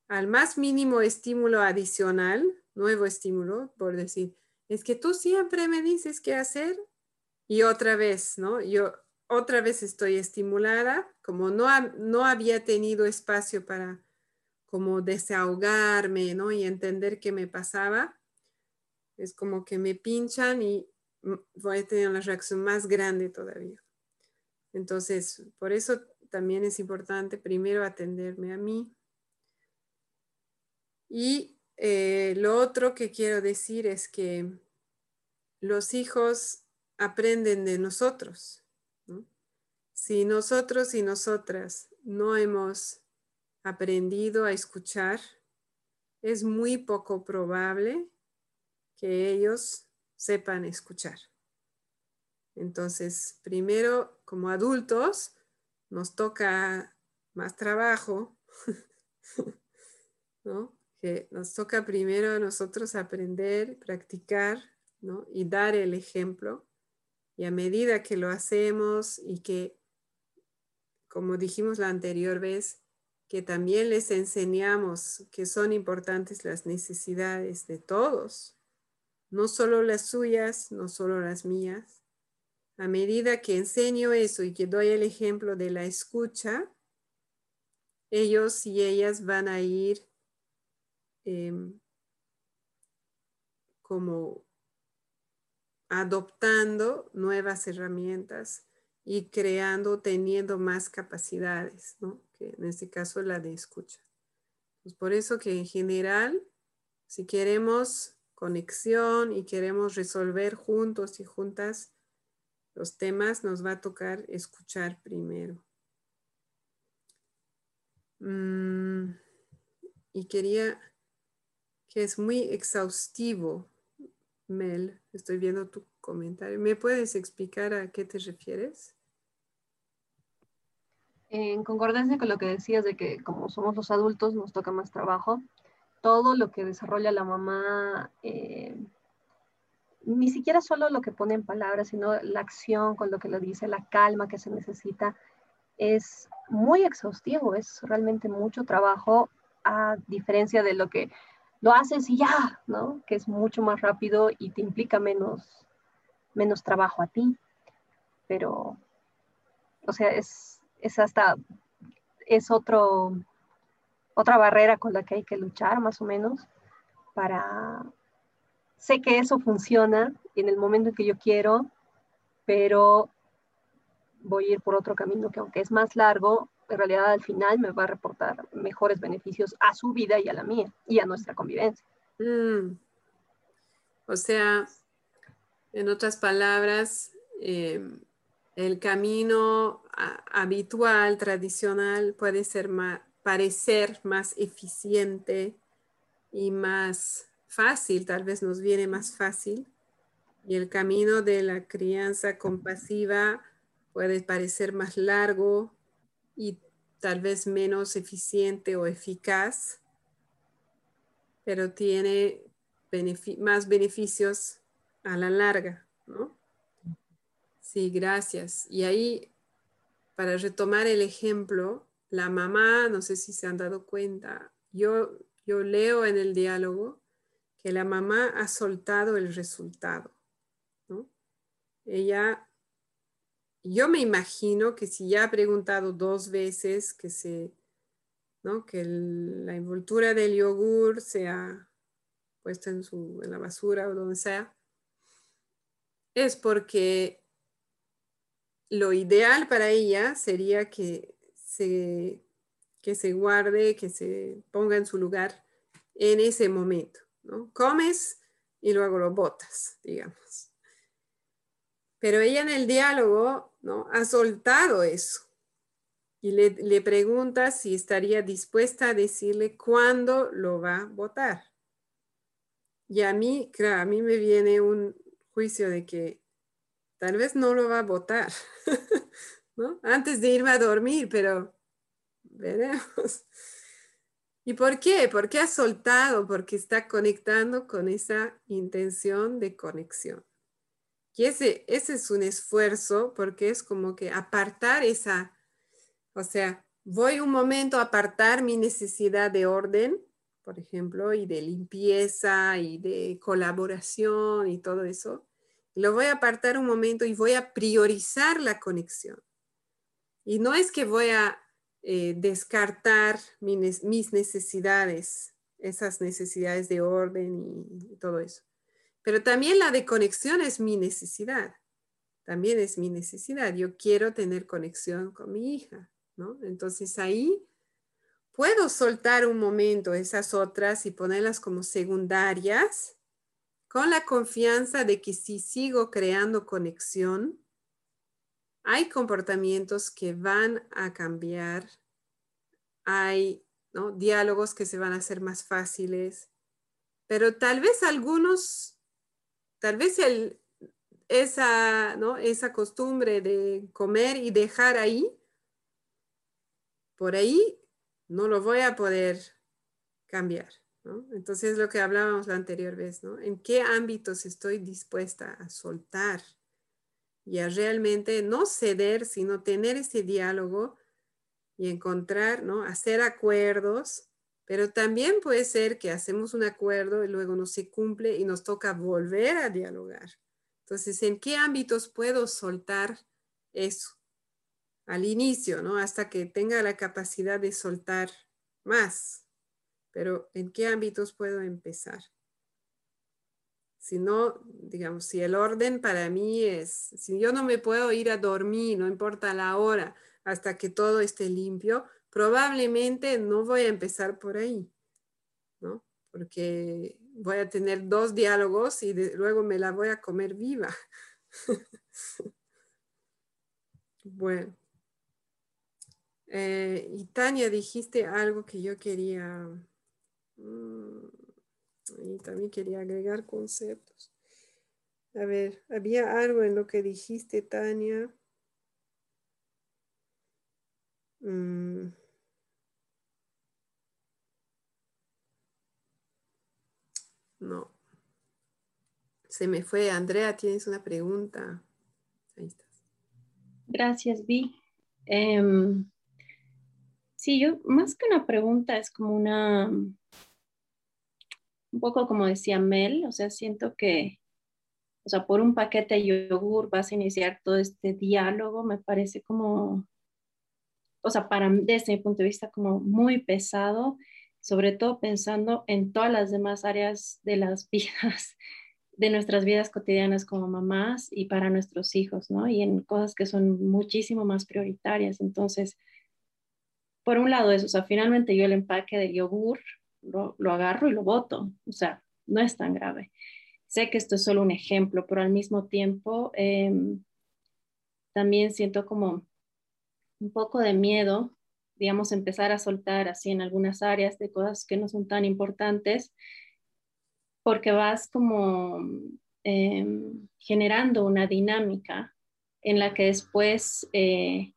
S1: al más mínimo estímulo adicional, nuevo estímulo, por decir, es que tú siempre me dices qué hacer y otra vez, ¿no? Yo otra vez estoy estimulada, como no, no había tenido espacio para como desahogarme, ¿no? Y entender qué me pasaba. Es como que me pinchan y voy a tener una reacción más grande todavía. Entonces, por eso también es importante primero atenderme a mí. Y eh, lo otro que quiero decir es que los hijos aprenden de nosotros. Si nosotros y nosotras no hemos aprendido a escuchar, es muy poco probable que ellos sepan escuchar. Entonces, primero, como adultos, nos toca más trabajo, [laughs] ¿no? que nos toca primero a nosotros aprender, practicar, ¿no? y dar el ejemplo. Y a medida que lo hacemos y que, como dijimos la anterior vez, que también les enseñamos que son importantes las necesidades de todos, no solo las suyas, no solo las mías. A medida que enseño eso y que doy el ejemplo de la escucha, ellos y ellas van a ir Em, como adoptando nuevas herramientas y creando, teniendo más capacidades, ¿no? que en este caso la de escucha. Pues por eso que en general, si queremos conexión y queremos resolver juntos y juntas los temas, nos va a tocar escuchar primero. Mm, y quería que es muy exhaustivo, Mel. Estoy viendo tu comentario. ¿Me puedes explicar a qué te refieres?
S8: En concordancia con lo que decías de que como somos los adultos nos toca más trabajo, todo lo que desarrolla la mamá, eh, ni siquiera solo lo que pone en palabras, sino la acción con lo que lo dice, la calma que se necesita, es muy exhaustivo, es realmente mucho trabajo a diferencia de lo que lo haces y ya, ¿no? Que es mucho más rápido y te implica menos, menos trabajo a ti. Pero, o sea, es, es hasta, es otro, otra barrera con la que hay que luchar más o menos para, sé que eso funciona en el momento en que yo quiero, pero voy a ir por otro camino que aunque es más largo, en realidad al final me va a reportar mejores beneficios a su vida y a la mía y a nuestra convivencia.
S1: Mm. O sea, en otras palabras, eh, el camino habitual, tradicional, puede ser parecer más eficiente y más fácil, tal vez nos viene más fácil. Y el camino de la crianza compasiva puede parecer más largo, y tal vez menos eficiente o eficaz, pero tiene más beneficios a la larga, ¿no? Sí, gracias. Y ahí, para retomar el ejemplo, la mamá, no sé si se han dado cuenta, yo, yo leo en el diálogo que la mamá ha soltado el resultado, ¿no? Ella yo me imagino que si ya ha preguntado dos veces que se, ¿no? que la envoltura del yogur sea puesta en, su, en la basura o donde sea, es porque lo ideal para ella sería que se, que se guarde, que se ponga en su lugar en ese momento. ¿No? Comes y luego lo botas, digamos. Pero ella en el diálogo ¿no? ha soltado eso y le, pregunta si estaría dispuesta a decirle cuándo lo va a votar. Y a mí, claro, a mí me viene un juicio de que tal vez no lo va a votar, [laughs] ¿no? Antes de irme a dormir, pero veremos. ¿Y por qué? Porque ha soltado, porque está conectando con esa intención de conexión. Y ese, ese es un esfuerzo porque es como que apartar esa, o sea, voy un momento a apartar mi necesidad de orden, por ejemplo, y de limpieza y de colaboración y todo eso. Lo voy a apartar un momento y voy a priorizar la conexión. Y no es que voy a eh, descartar mis, necesidades, esas necesidades de orden y todo eso. Pero también la de conexión es mi necesidad. También es mi necesidad. Yo quiero tener conexión con mi hija, ¿no? Entonces ahí puedo soltar un momento esas otras y ponerlas como secundarias con la confianza de que si sigo creando conexión, hay comportamientos que van a cambiar, hay diálogos que se van a hacer más fáciles, pero tal vez algunos Tal vez esa, costumbre de comer y dejar ahí, por ahí no lo voy a poder cambiar. Entonces, lo que hablábamos la anterior vez, ¿no? ¿En qué ámbitos estoy dispuesta a soltar y a realmente no ceder, sino tener ese diálogo y encontrar, ¿no? Hacer acuerdos pero también puede ser que hacemos un acuerdo y luego no se cumple y nos toca volver a dialogar. Entonces, ¿en qué ámbitos puedo soltar eso? Al inicio, ¿no? Hasta que tenga la capacidad de soltar más. Pero ¿en qué ámbitos puedo empezar? Si no, digamos, si el orden para mí es, si yo no me puedo ir a dormir, no importa la hora, hasta que todo esté limpio, probablemente no voy a empezar por ahí. ¿no? Porque voy a tener dos diálogos y luego me la voy a comer viva. [laughs] bueno. Eh, y Tania, dijiste algo que yo quería, mm, y también quería agregar conceptos. A ver, había algo en lo que dijiste, Tania. Mm. No. Se me fue. Andrea, tienes una pregunta. Ahí estás.
S2: Gracias, Vi. Em, sí, yo más que una pregunta es como una, un poco como decía Mel, o sea, siento que, o sea, por un paquete de yogur vas a iniciar todo este diálogo, me parece como, o sea, para desde mi punto de vista como muy pesado, sobre todo pensando en todas las demás áreas de las [laughs] vidas, de nuestras vidas cotidianas como mamás y para nuestros hijos, ¿no? Y en cosas que son muchísimo más prioritarias. Entonces, por un lado eso, o sea, finalmente yo el empaque del yogur lo, agarro y lo boto, o sea, no es tan grave. Sé que esto es solo un ejemplo, pero al mismo tiempo em, también siento como un poco de miedo, digamos, empezar a soltar así en algunas áreas de cosas que no son tan importantes, porque vas como em, generando una dinámica en la que después, eh,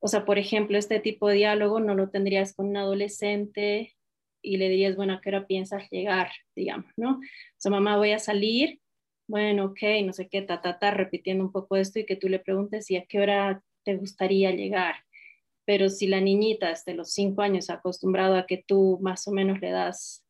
S2: o sea, por ejemplo, este tipo de diálogo no lo tendrías con un adolescente y le dirías, bueno, ¿a qué hora piensas llegar? Digamos, ¿no? O sea, mamá, voy a salir, bueno, ok, no sé qué, ta, ta, ta, repitiendo un poco esto y que tú le preguntes, ¿y a qué hora te gustaría llegar? Pero si la niñita desde los cinco años acostumbrado a que tú más o menos le das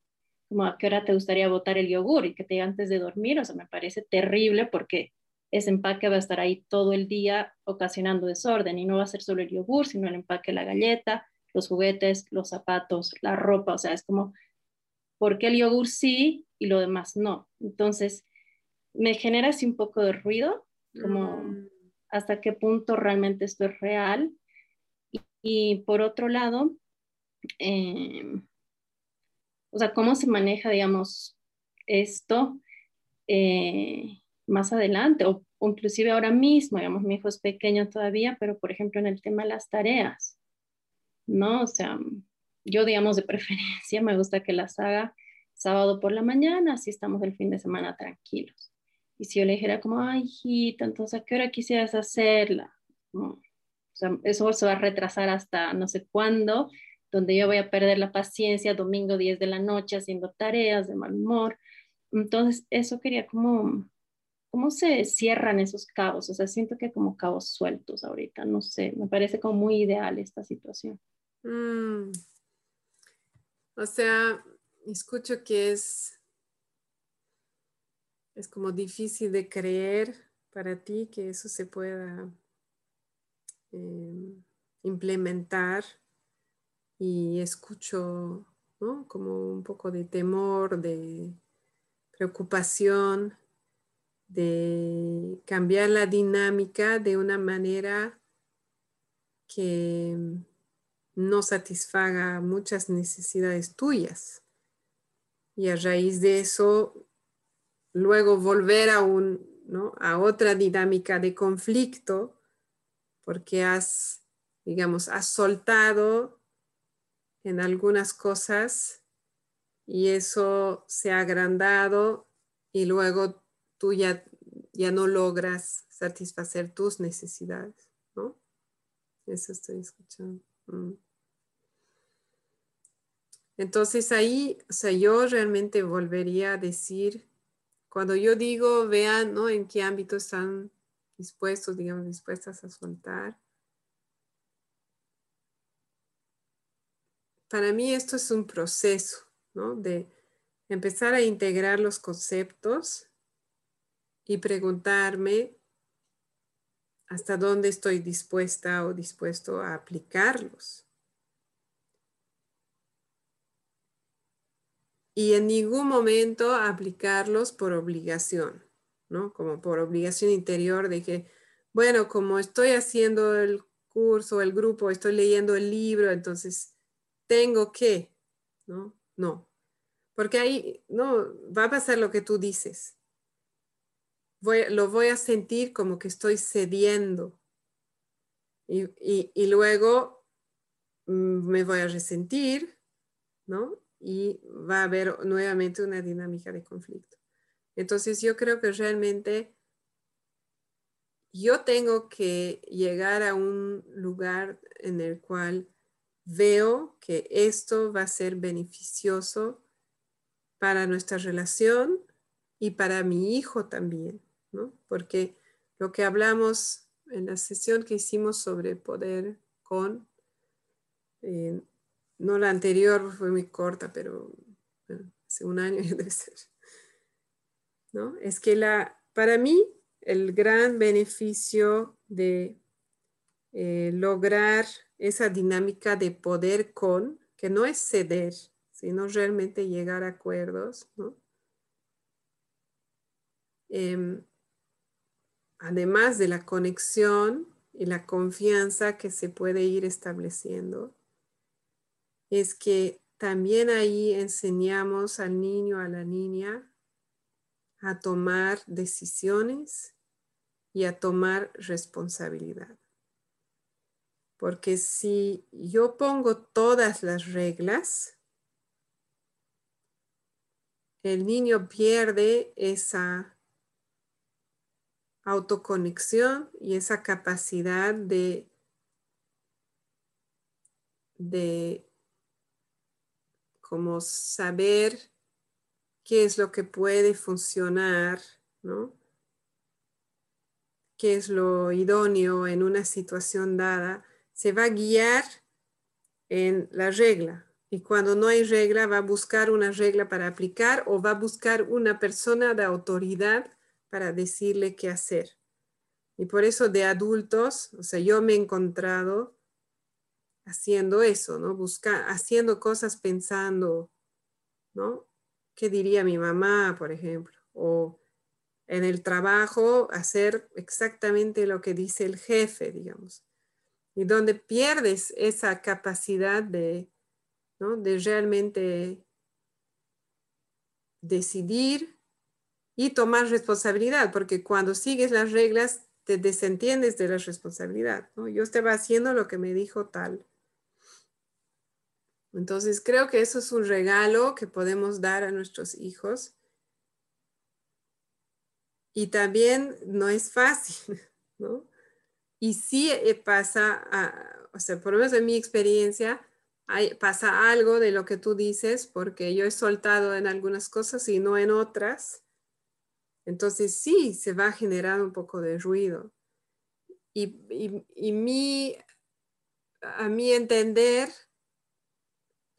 S2: como a qué hora te gustaría botar el yogur y que te diga antes de dormir, o sea, me parece terrible porque ese empaque va a estar ahí todo el día ocasionando desorden y no va a ser solo el yogur, sino el empaque, la galleta, los juguetes, los zapatos, la ropa, o sea, es como, ¿por qué el yogur sí y lo demás no? Entonces, me genera así un poco de ruido, como mm. hasta qué punto realmente esto es real. Y, por otro lado, em, o sea, cómo se maneja, digamos, esto eh, más adelante o, o, inclusive ahora mismo, digamos, mi hijo es pequeño todavía, pero por ejemplo en el tema de las tareas, ¿no? O sea, yo, digamos, de [laughs] preferencia me gusta que las haga sábado por la mañana, así estamos el fin de semana tranquilos. Y si yo le dijera como, ay, hijita, entonces, ¿a qué hora quisieras hacerla? o sea, eso se va a retrasar hasta no sé cuándo, donde yo voy a perder la paciencia domingo 10 de la noche haciendo tareas de mal humor. Entonces, eso quería como, ¿cómo se cierran esos cabos? O sea, siento que como cabos sueltos ahorita, no sé, me parece como muy ideal esta situación.
S1: Mm. O sea, escucho que es, es como difícil de creer para ti que eso se pueda em, implementar y escucho como un poco de temor, de preocupación, de cambiar la dinámica de una manera que no satisfaga muchas necesidades tuyas. Y a raíz de eso, luego volver a, un, a otra dinámica de conflicto, porque has, digamos, has soltado en algunas cosas y eso se ha agrandado y luego tú ya, ya no logras satisfacer tus necesidades, ¿no? Eso estoy escuchando. Mm. Entonces ahí, o sea, yo realmente volvería a decir, cuando yo digo, vean, ¿no? En qué ámbito están dispuestos, digamos, dispuestas a soltar. Para mí esto es un proceso, ¿no? De empezar a integrar los conceptos y preguntarme hasta dónde estoy dispuesta o dispuesto a aplicarlos. y en ningún momento aplicarlos por obligación, ¿no? Como por obligación interior de que, bueno, como estoy haciendo el curso, el grupo, estoy leyendo el libro, entonces tengo que, ¿no? No. Porque ahí no va a pasar lo que tú dices. Lo voy a sentir como que estoy cediendo. Y, luego mm, me voy a resentir, ¿no? Y va a haber nuevamente una dinámica de conflicto. Entonces yo creo que realmente yo tengo que llegar a un lugar en el cual veo que esto va a ser beneficioso para nuestra relación y para mi hijo también, ¿no? Porque lo que hablamos en la sesión que hicimos sobre poder con, eh, no la anterior fue muy corta, pero hace un año [laughs] debe ser, ¿no? Es que la, para mí el gran beneficio de eh, lograr esa dinámica de poder con, que no es ceder, sino realmente llegar a acuerdos, em, además de la conexión y la confianza que se puede ir estableciendo, es que también ahí enseñamos al niño, a la niña, a tomar decisiones y a tomar responsabilidad. Porque si yo pongo todas las reglas, el niño pierde esa autoconexión y esa capacidad de, de como saber qué es lo que puede funcionar, ¿no? qué es lo idóneo en una situación dada, se va a guiar en la regla. Y cuando no hay regla, va a buscar una regla para aplicar o va a buscar una persona de autoridad para decirle qué hacer. Y por eso de adultos, o sea, yo me he encontrado haciendo eso, ¿no? Busca, haciendo cosas pensando, ¿no? ¿Qué diría mi mamá, por ejemplo? O en el trabajo hacer exactamente lo que dice el jefe, digamos. Y donde pierdes esa capacidad de, de realmente decidir y tomar responsabilidad, porque cuando sigues las reglas te desentiendes de la responsabilidad. ¿no? Yo estaba haciendo lo que me dijo tal. Entonces creo que eso es un regalo que podemos dar a nuestros hijos y también no es fácil, [laughs] ¿no? Y sí eh, pasa, o sea, por lo menos en mi experiencia, hay, pasa algo de lo que tú dices, porque yo he soltado en algunas cosas y no en otras. Entonces sí, se va a generar un poco de ruido. Y, y, mi, a mi entender,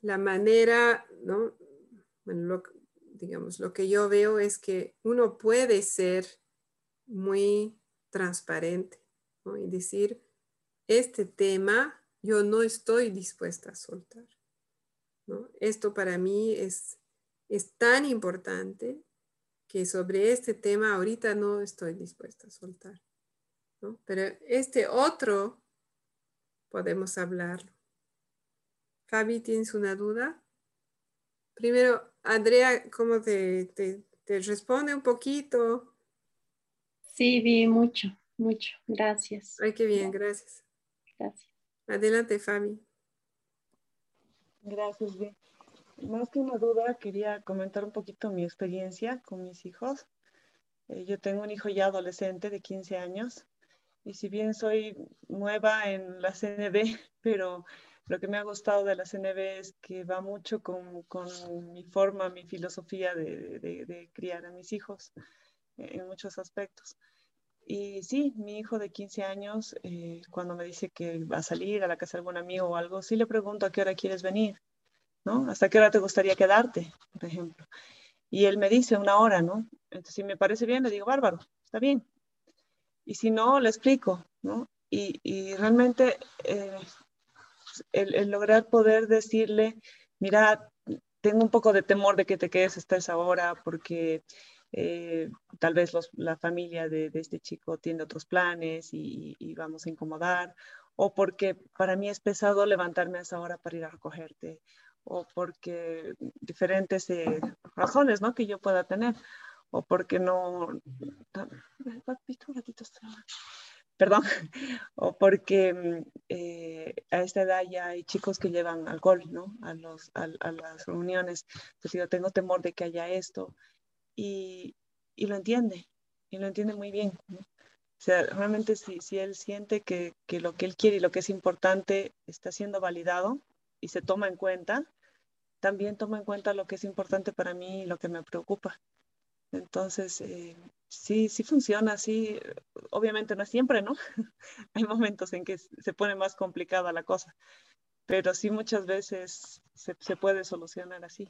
S1: la manera, ¿no? Digamos, lo que yo veo es que uno puede ser muy transparente y decir, este tema yo no estoy dispuesta a soltar. Esto para mí es, es tan importante que sobre este tema ahorita no estoy dispuesta a soltar. Pero este otro podemos hablarlo. Fabi, ¿tienes una duda? Primero, Andrea, ¿cómo te, te, responde un poquito?
S2: Sí, vi mucho, mucho. Gracias.
S1: Ay, qué bien, gracias.
S2: Gracias.
S1: Adelante, Fabi.
S6: Gracias, bien. Más que una duda, quería comentar un poquito mi experiencia con mis hijos. Eh, yo tengo un hijo ya adolescente de 15 años y si bien soy nueva en la CNB, [laughs] pero lo que me ha gustado de la CNB es que va mucho con, con mi forma, mi filosofía de, de, criar a mis hijos en muchos aspectos. Y sí, mi hijo de 15 años, eh, cuando me dice que va a salir a la casa de algún amigo o algo, sí le pregunto a qué hora quieres venir, ¿no? ¿Hasta qué hora te gustaría quedarte, por ejemplo? Y él me dice una hora, ¿no? Entonces, si me parece bien, le digo, bárbaro, está bien. Y si no, le explico, ¿no? Y, y realmente eh, el, lograr poder decirle, mira, tengo un poco de temor de que te quedes hasta esa hora porque eh, tal vez la familia de, este chico tiene otros planes y, vamos a incomodar, o porque para mí es pesado levantarme a esa hora para ir a recogerte, o porque diferentes eh, razones, ¿no? Que yo pueda tener, o porque no, perdón, [laughs] o porque mm, eh, a esta edad ya hay chicos que llevan alcohol, ¿no? A, los, a, las reuniones. Entonces yo tengo temor de que haya esto y, y lo entiende, y lo entiende muy bien. ¿no? O sea, realmente si, si él siente que, que, lo que él quiere y lo que es importante está siendo validado y se toma en cuenta, también toma en cuenta lo que es importante para mí y lo que me preocupa. Entonces, eh, sí, sí funciona, sí, obviamente no es siempre, ¿no? [laughs] Hay momentos en que se pone más complicada la cosa, pero sí muchas veces se, se puede solucionar así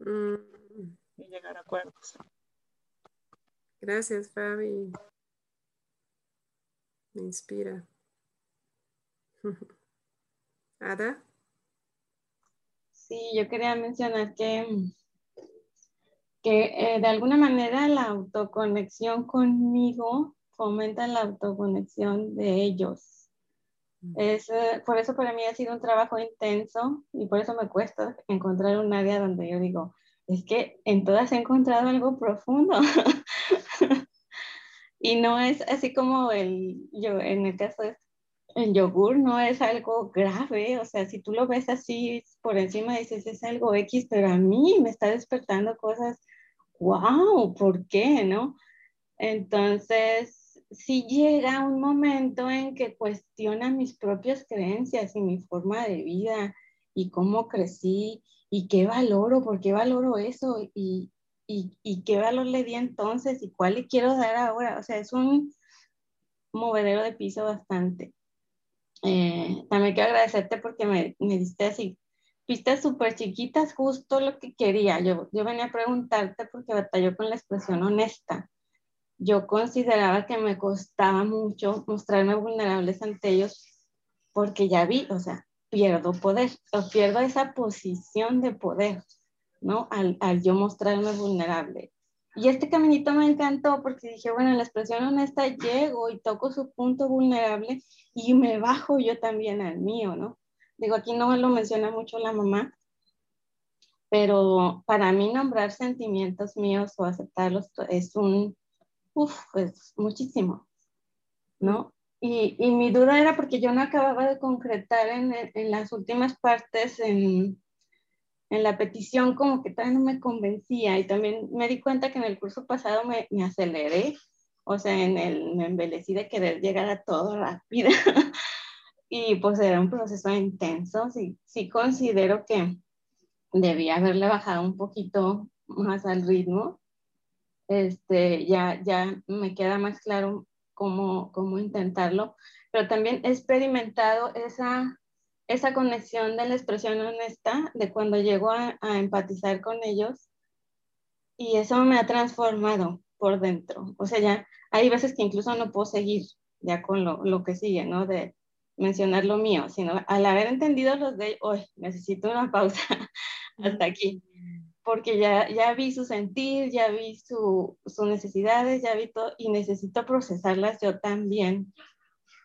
S6: mm. y llegar a acuerdos.
S1: Gracias, Fabi. Me inspira. [laughs] Ada.
S9: Sí, yo quería mencionar que, que eh, de alguna manera la autoconexión conmigo fomenta la autoconexión de ellos. Mm. Es, eh, por eso para mí ha sido un trabajo intenso y por eso me cuesta encontrar un área donde yo digo, es que en todas he encontrado algo profundo. [laughs] y no es así como el, yo, en el caso de el yogur no es algo grave, o sea, si tú lo ves así por encima dices es algo X, pero a mí me está despertando cosas, wow, ¿por qué? ¿No? Entonces, si llega un momento en que cuestiona mis propias creencias y mi forma de vida y cómo crecí y qué valoro, por qué valoro eso y, y, y qué valor le di entonces y cuál le quiero dar ahora. O sea, es un movedero de piso bastante. Eh, también quiero agradecerte porque me, me diste así pistas súper chiquitas, justo lo que quería. Yo, yo venía a preguntarte porque batalló con la expresión honesta. Yo consideraba que me costaba mucho mostrarme vulnerables ante ellos porque ya vi, o sea, pierdo poder, pierdo esa posición de poder, ¿no? Al, al yo mostrarme vulnerable. Y este caminito me encantó porque dije, bueno, en la expresión honesta llego y toco su punto vulnerable y me bajo yo también al mío, ¿no? Digo, aquí no lo menciona mucho la mamá, pero para mí nombrar sentimientos míos o aceptarlos es un, uff, es muchísimo, ¿no? Y, y, mi duda era porque yo no acababa de concretar en, en las últimas partes, en, en la petición como que todavía no me convencía y también me di cuenta que en el curso pasado me, me aceleré, o sea, en el, me embelecí de querer llegar a todo rápido [laughs] y pues era un proceso intenso, sí, sí considero que debía haberle bajado un poquito más al ritmo, este, ya, ya me queda más claro cómo, cómo intentarlo, pero también he experimentado esa esa conexión de la expresión honesta, de cuando llego a, empatizar con ellos, y eso me ha transformado por dentro. O sea, ya hay veces que incluso no puedo seguir ya con lo, lo que sigue, ¿no? De mencionar lo mío, sino al haber entendido los de, hoy necesito una pausa [laughs] hasta aquí, porque ya, ya vi su sentir, ya vi sus necesidades, ya vi todo, y necesito procesarlas yo también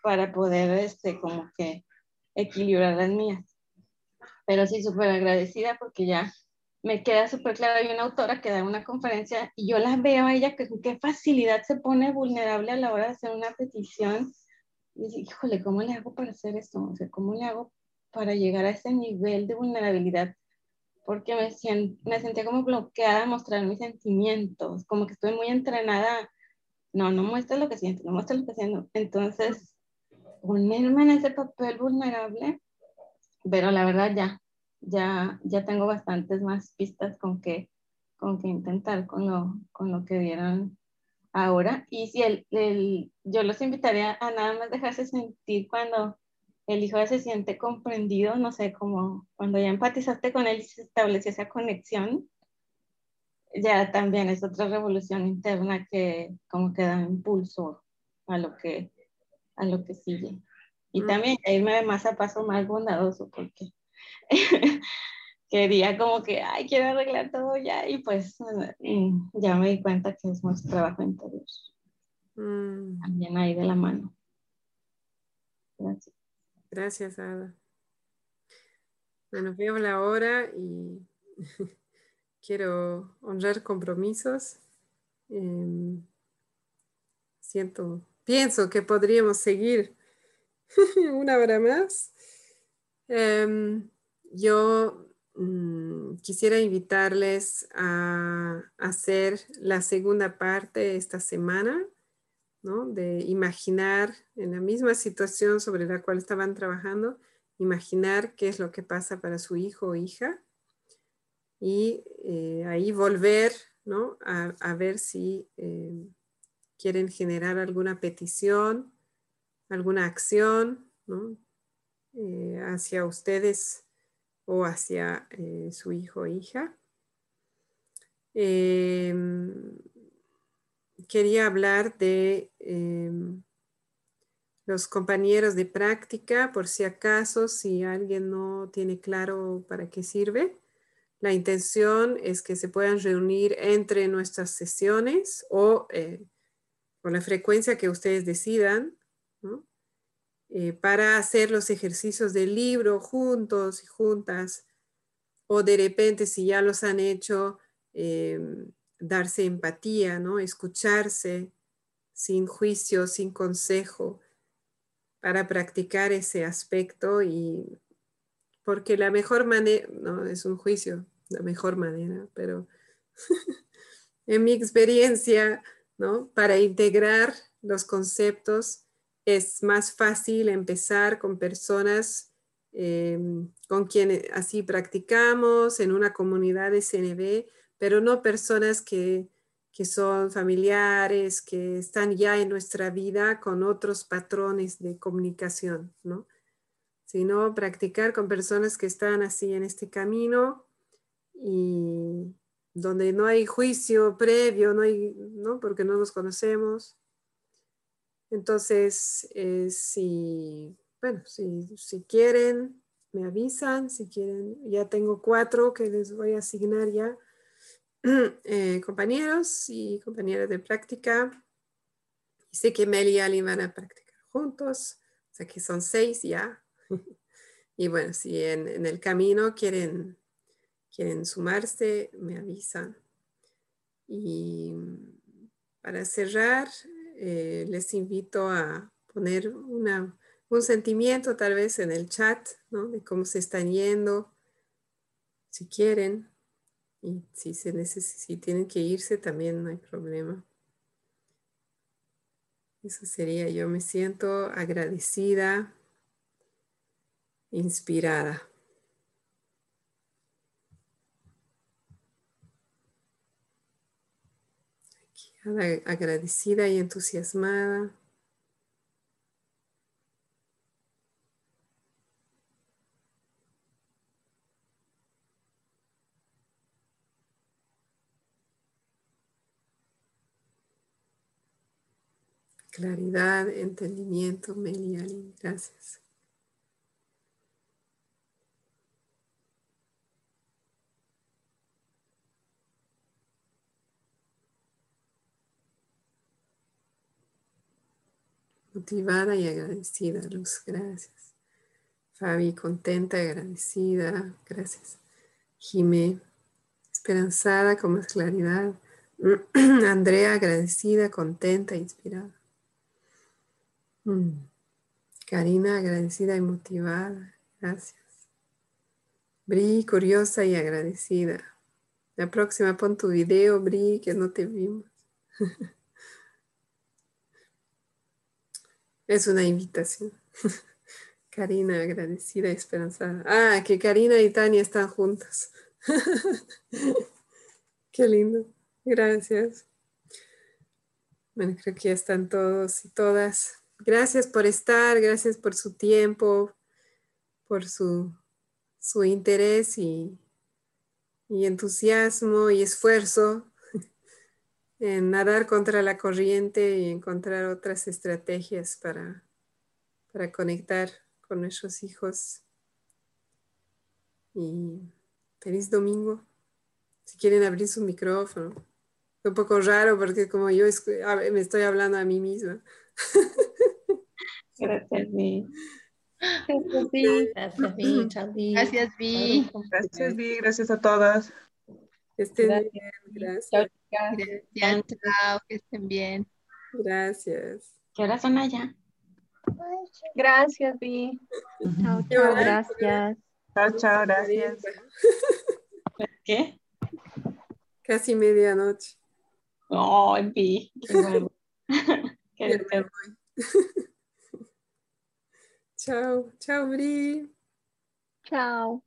S9: para poder, este, como que equilibrar las mías. Pero sí, súper agradecida porque ya me queda súper claro. Hay una autora que da una conferencia y yo la veo a ella con qué facilidad se pone vulnerable a la hora de hacer una petición. Y dice, híjole, ¿cómo le hago para hacer esto? O sea, ¿cómo le hago para llegar a ese nivel de vulnerabilidad? Porque me, me sentía como bloqueada a mostrar mis sentimientos, como que estoy muy entrenada. No, no muestra lo que siento, no muestra lo que siento. Entonces, ponerme en ese papel vulnerable, pero la verdad ya, ya, ya tengo bastantes más pistas con que, con que intentar con lo, con lo que vieron ahora. Y si el, el, yo los invitaría a nada más dejarse sentir cuando el hijo se siente comprendido, no sé, como cuando ya empatizaste con él y se estableció esa conexión, ya también es otra revolución interna que como que da impulso a lo que a lo que sigue. Y mm. también irme más a paso más bondadoso porque [laughs] quería como que, ay, quiero arreglar todo ya y pues ya me di cuenta que es más trabajo interior. Mm. También ahí de la mano.
S1: Gracias. Gracias, Ada. Bueno, veo la hora y [laughs] quiero honrar compromisos. Em, siento, pienso que podríamos seguir [laughs] una hora más. Em, yo mm, quisiera invitarles a hacer la segunda parte esta semana, ¿no? de imaginar en la misma situación sobre la cual estaban trabajando, imaginar qué es lo que pasa para su hijo o hija y eh, ahí volver ¿no? a, ver si eh, quieren generar alguna petición, alguna acción ¿no? Eh, hacia ustedes o hacia su hijo o hija. Em, quería hablar de em, los compañeros de práctica, por si acaso, si alguien no tiene claro para qué sirve. La intención es que se puedan reunir entre nuestras sesiones o eh, con la frecuencia que ustedes decidan, eh, para hacer los ejercicios del libro juntos y juntas, o de repente si ya los han hecho, em, darse empatía, ¿no? escucharse sin juicio, sin consejo, para practicar ese aspecto y porque la mejor manera, no es un juicio, la mejor manera, pero [laughs] en mi experiencia, ¿no? Para integrar los conceptos es más fácil empezar con personas em, con quienes así practicamos en una comunidad de CNB, pero no personas que que son familiares, que están ya en nuestra vida con otros patrones de comunicación, ¿no? Sino practicar con personas que están así en este camino y donde no hay juicio previo, no hay, ¿no? Porque no nos conocemos. Entonces, eh, si, bueno, si, si quieren, me avisan, si quieren, ya tengo cuatro que les voy a asignar ya [clears throat] Eh, compañeros y compañeras de práctica. sé que Mel y Ali van a practicar juntos, o sea que son seis ya. [laughs] y bueno, si en, el camino quieren, quieren sumarse, me avisan. Y para cerrar, eh, les invito a poner una, un sentimiento tal vez en el chat, ¿no? De cómo se están yendo, si quieren. Y si, se si tienen que irse, también no hay problema. Eso sería, yo me siento agradecida, inspirada. Agradecida y entusiasmada. claridad, entendimiento, Meliali. Gracias. Motivada y agradecida, Luz. Gracias. Fabi, contenta agradecida. Gracias. Jimé, esperanzada con más claridad. [clears throat] Andrea, agradecida, contenta, inspirada. Mm. Karina, agradecida y motivada. Gracias. Bri, curiosa y agradecida. La próxima pon tu video, Bri, que no te vimos. [laughs] es una invitación. [laughs] Karina, agradecida y esperanzada. Ah, que Karina y Tania están juntas. [laughs] Qué lindo. Gracias. Bueno, creo que ya están todos y todas. Gracias por estar, gracias por su tiempo, por su, interés y, entusiasmo y esfuerzo en nadar contra la corriente y encontrar otras estrategias para, para conectar con nuestros hijos. Y feliz domingo. Si quieren abrir su micrófono. Es un poco raro porque como yo me estoy hablando a mí misma. [laughs]
S9: Gracias,
S11: Vi.
S5: Gracias, Vi.
S7: Gracias, Vi. [laughs]
S6: Gracias, Vi. Gracias a todas.
S1: Que estén
S12: Gracias.
S1: bien. Gracias.
S7: Gracias, chao, que estén bien.
S1: Gracias.
S9: ¿Qué horas son allá?
S11: Gracias, Vi.
S8: Chao, chao, gracias.
S6: Chao, chao, gracias.
S9: ¿Qué?
S1: Casi medianoche.
S9: Oh, Vi. Qué [laughs] bueno. Qué. [laughs]
S1: Chao, chao, Bri.
S8: Chao.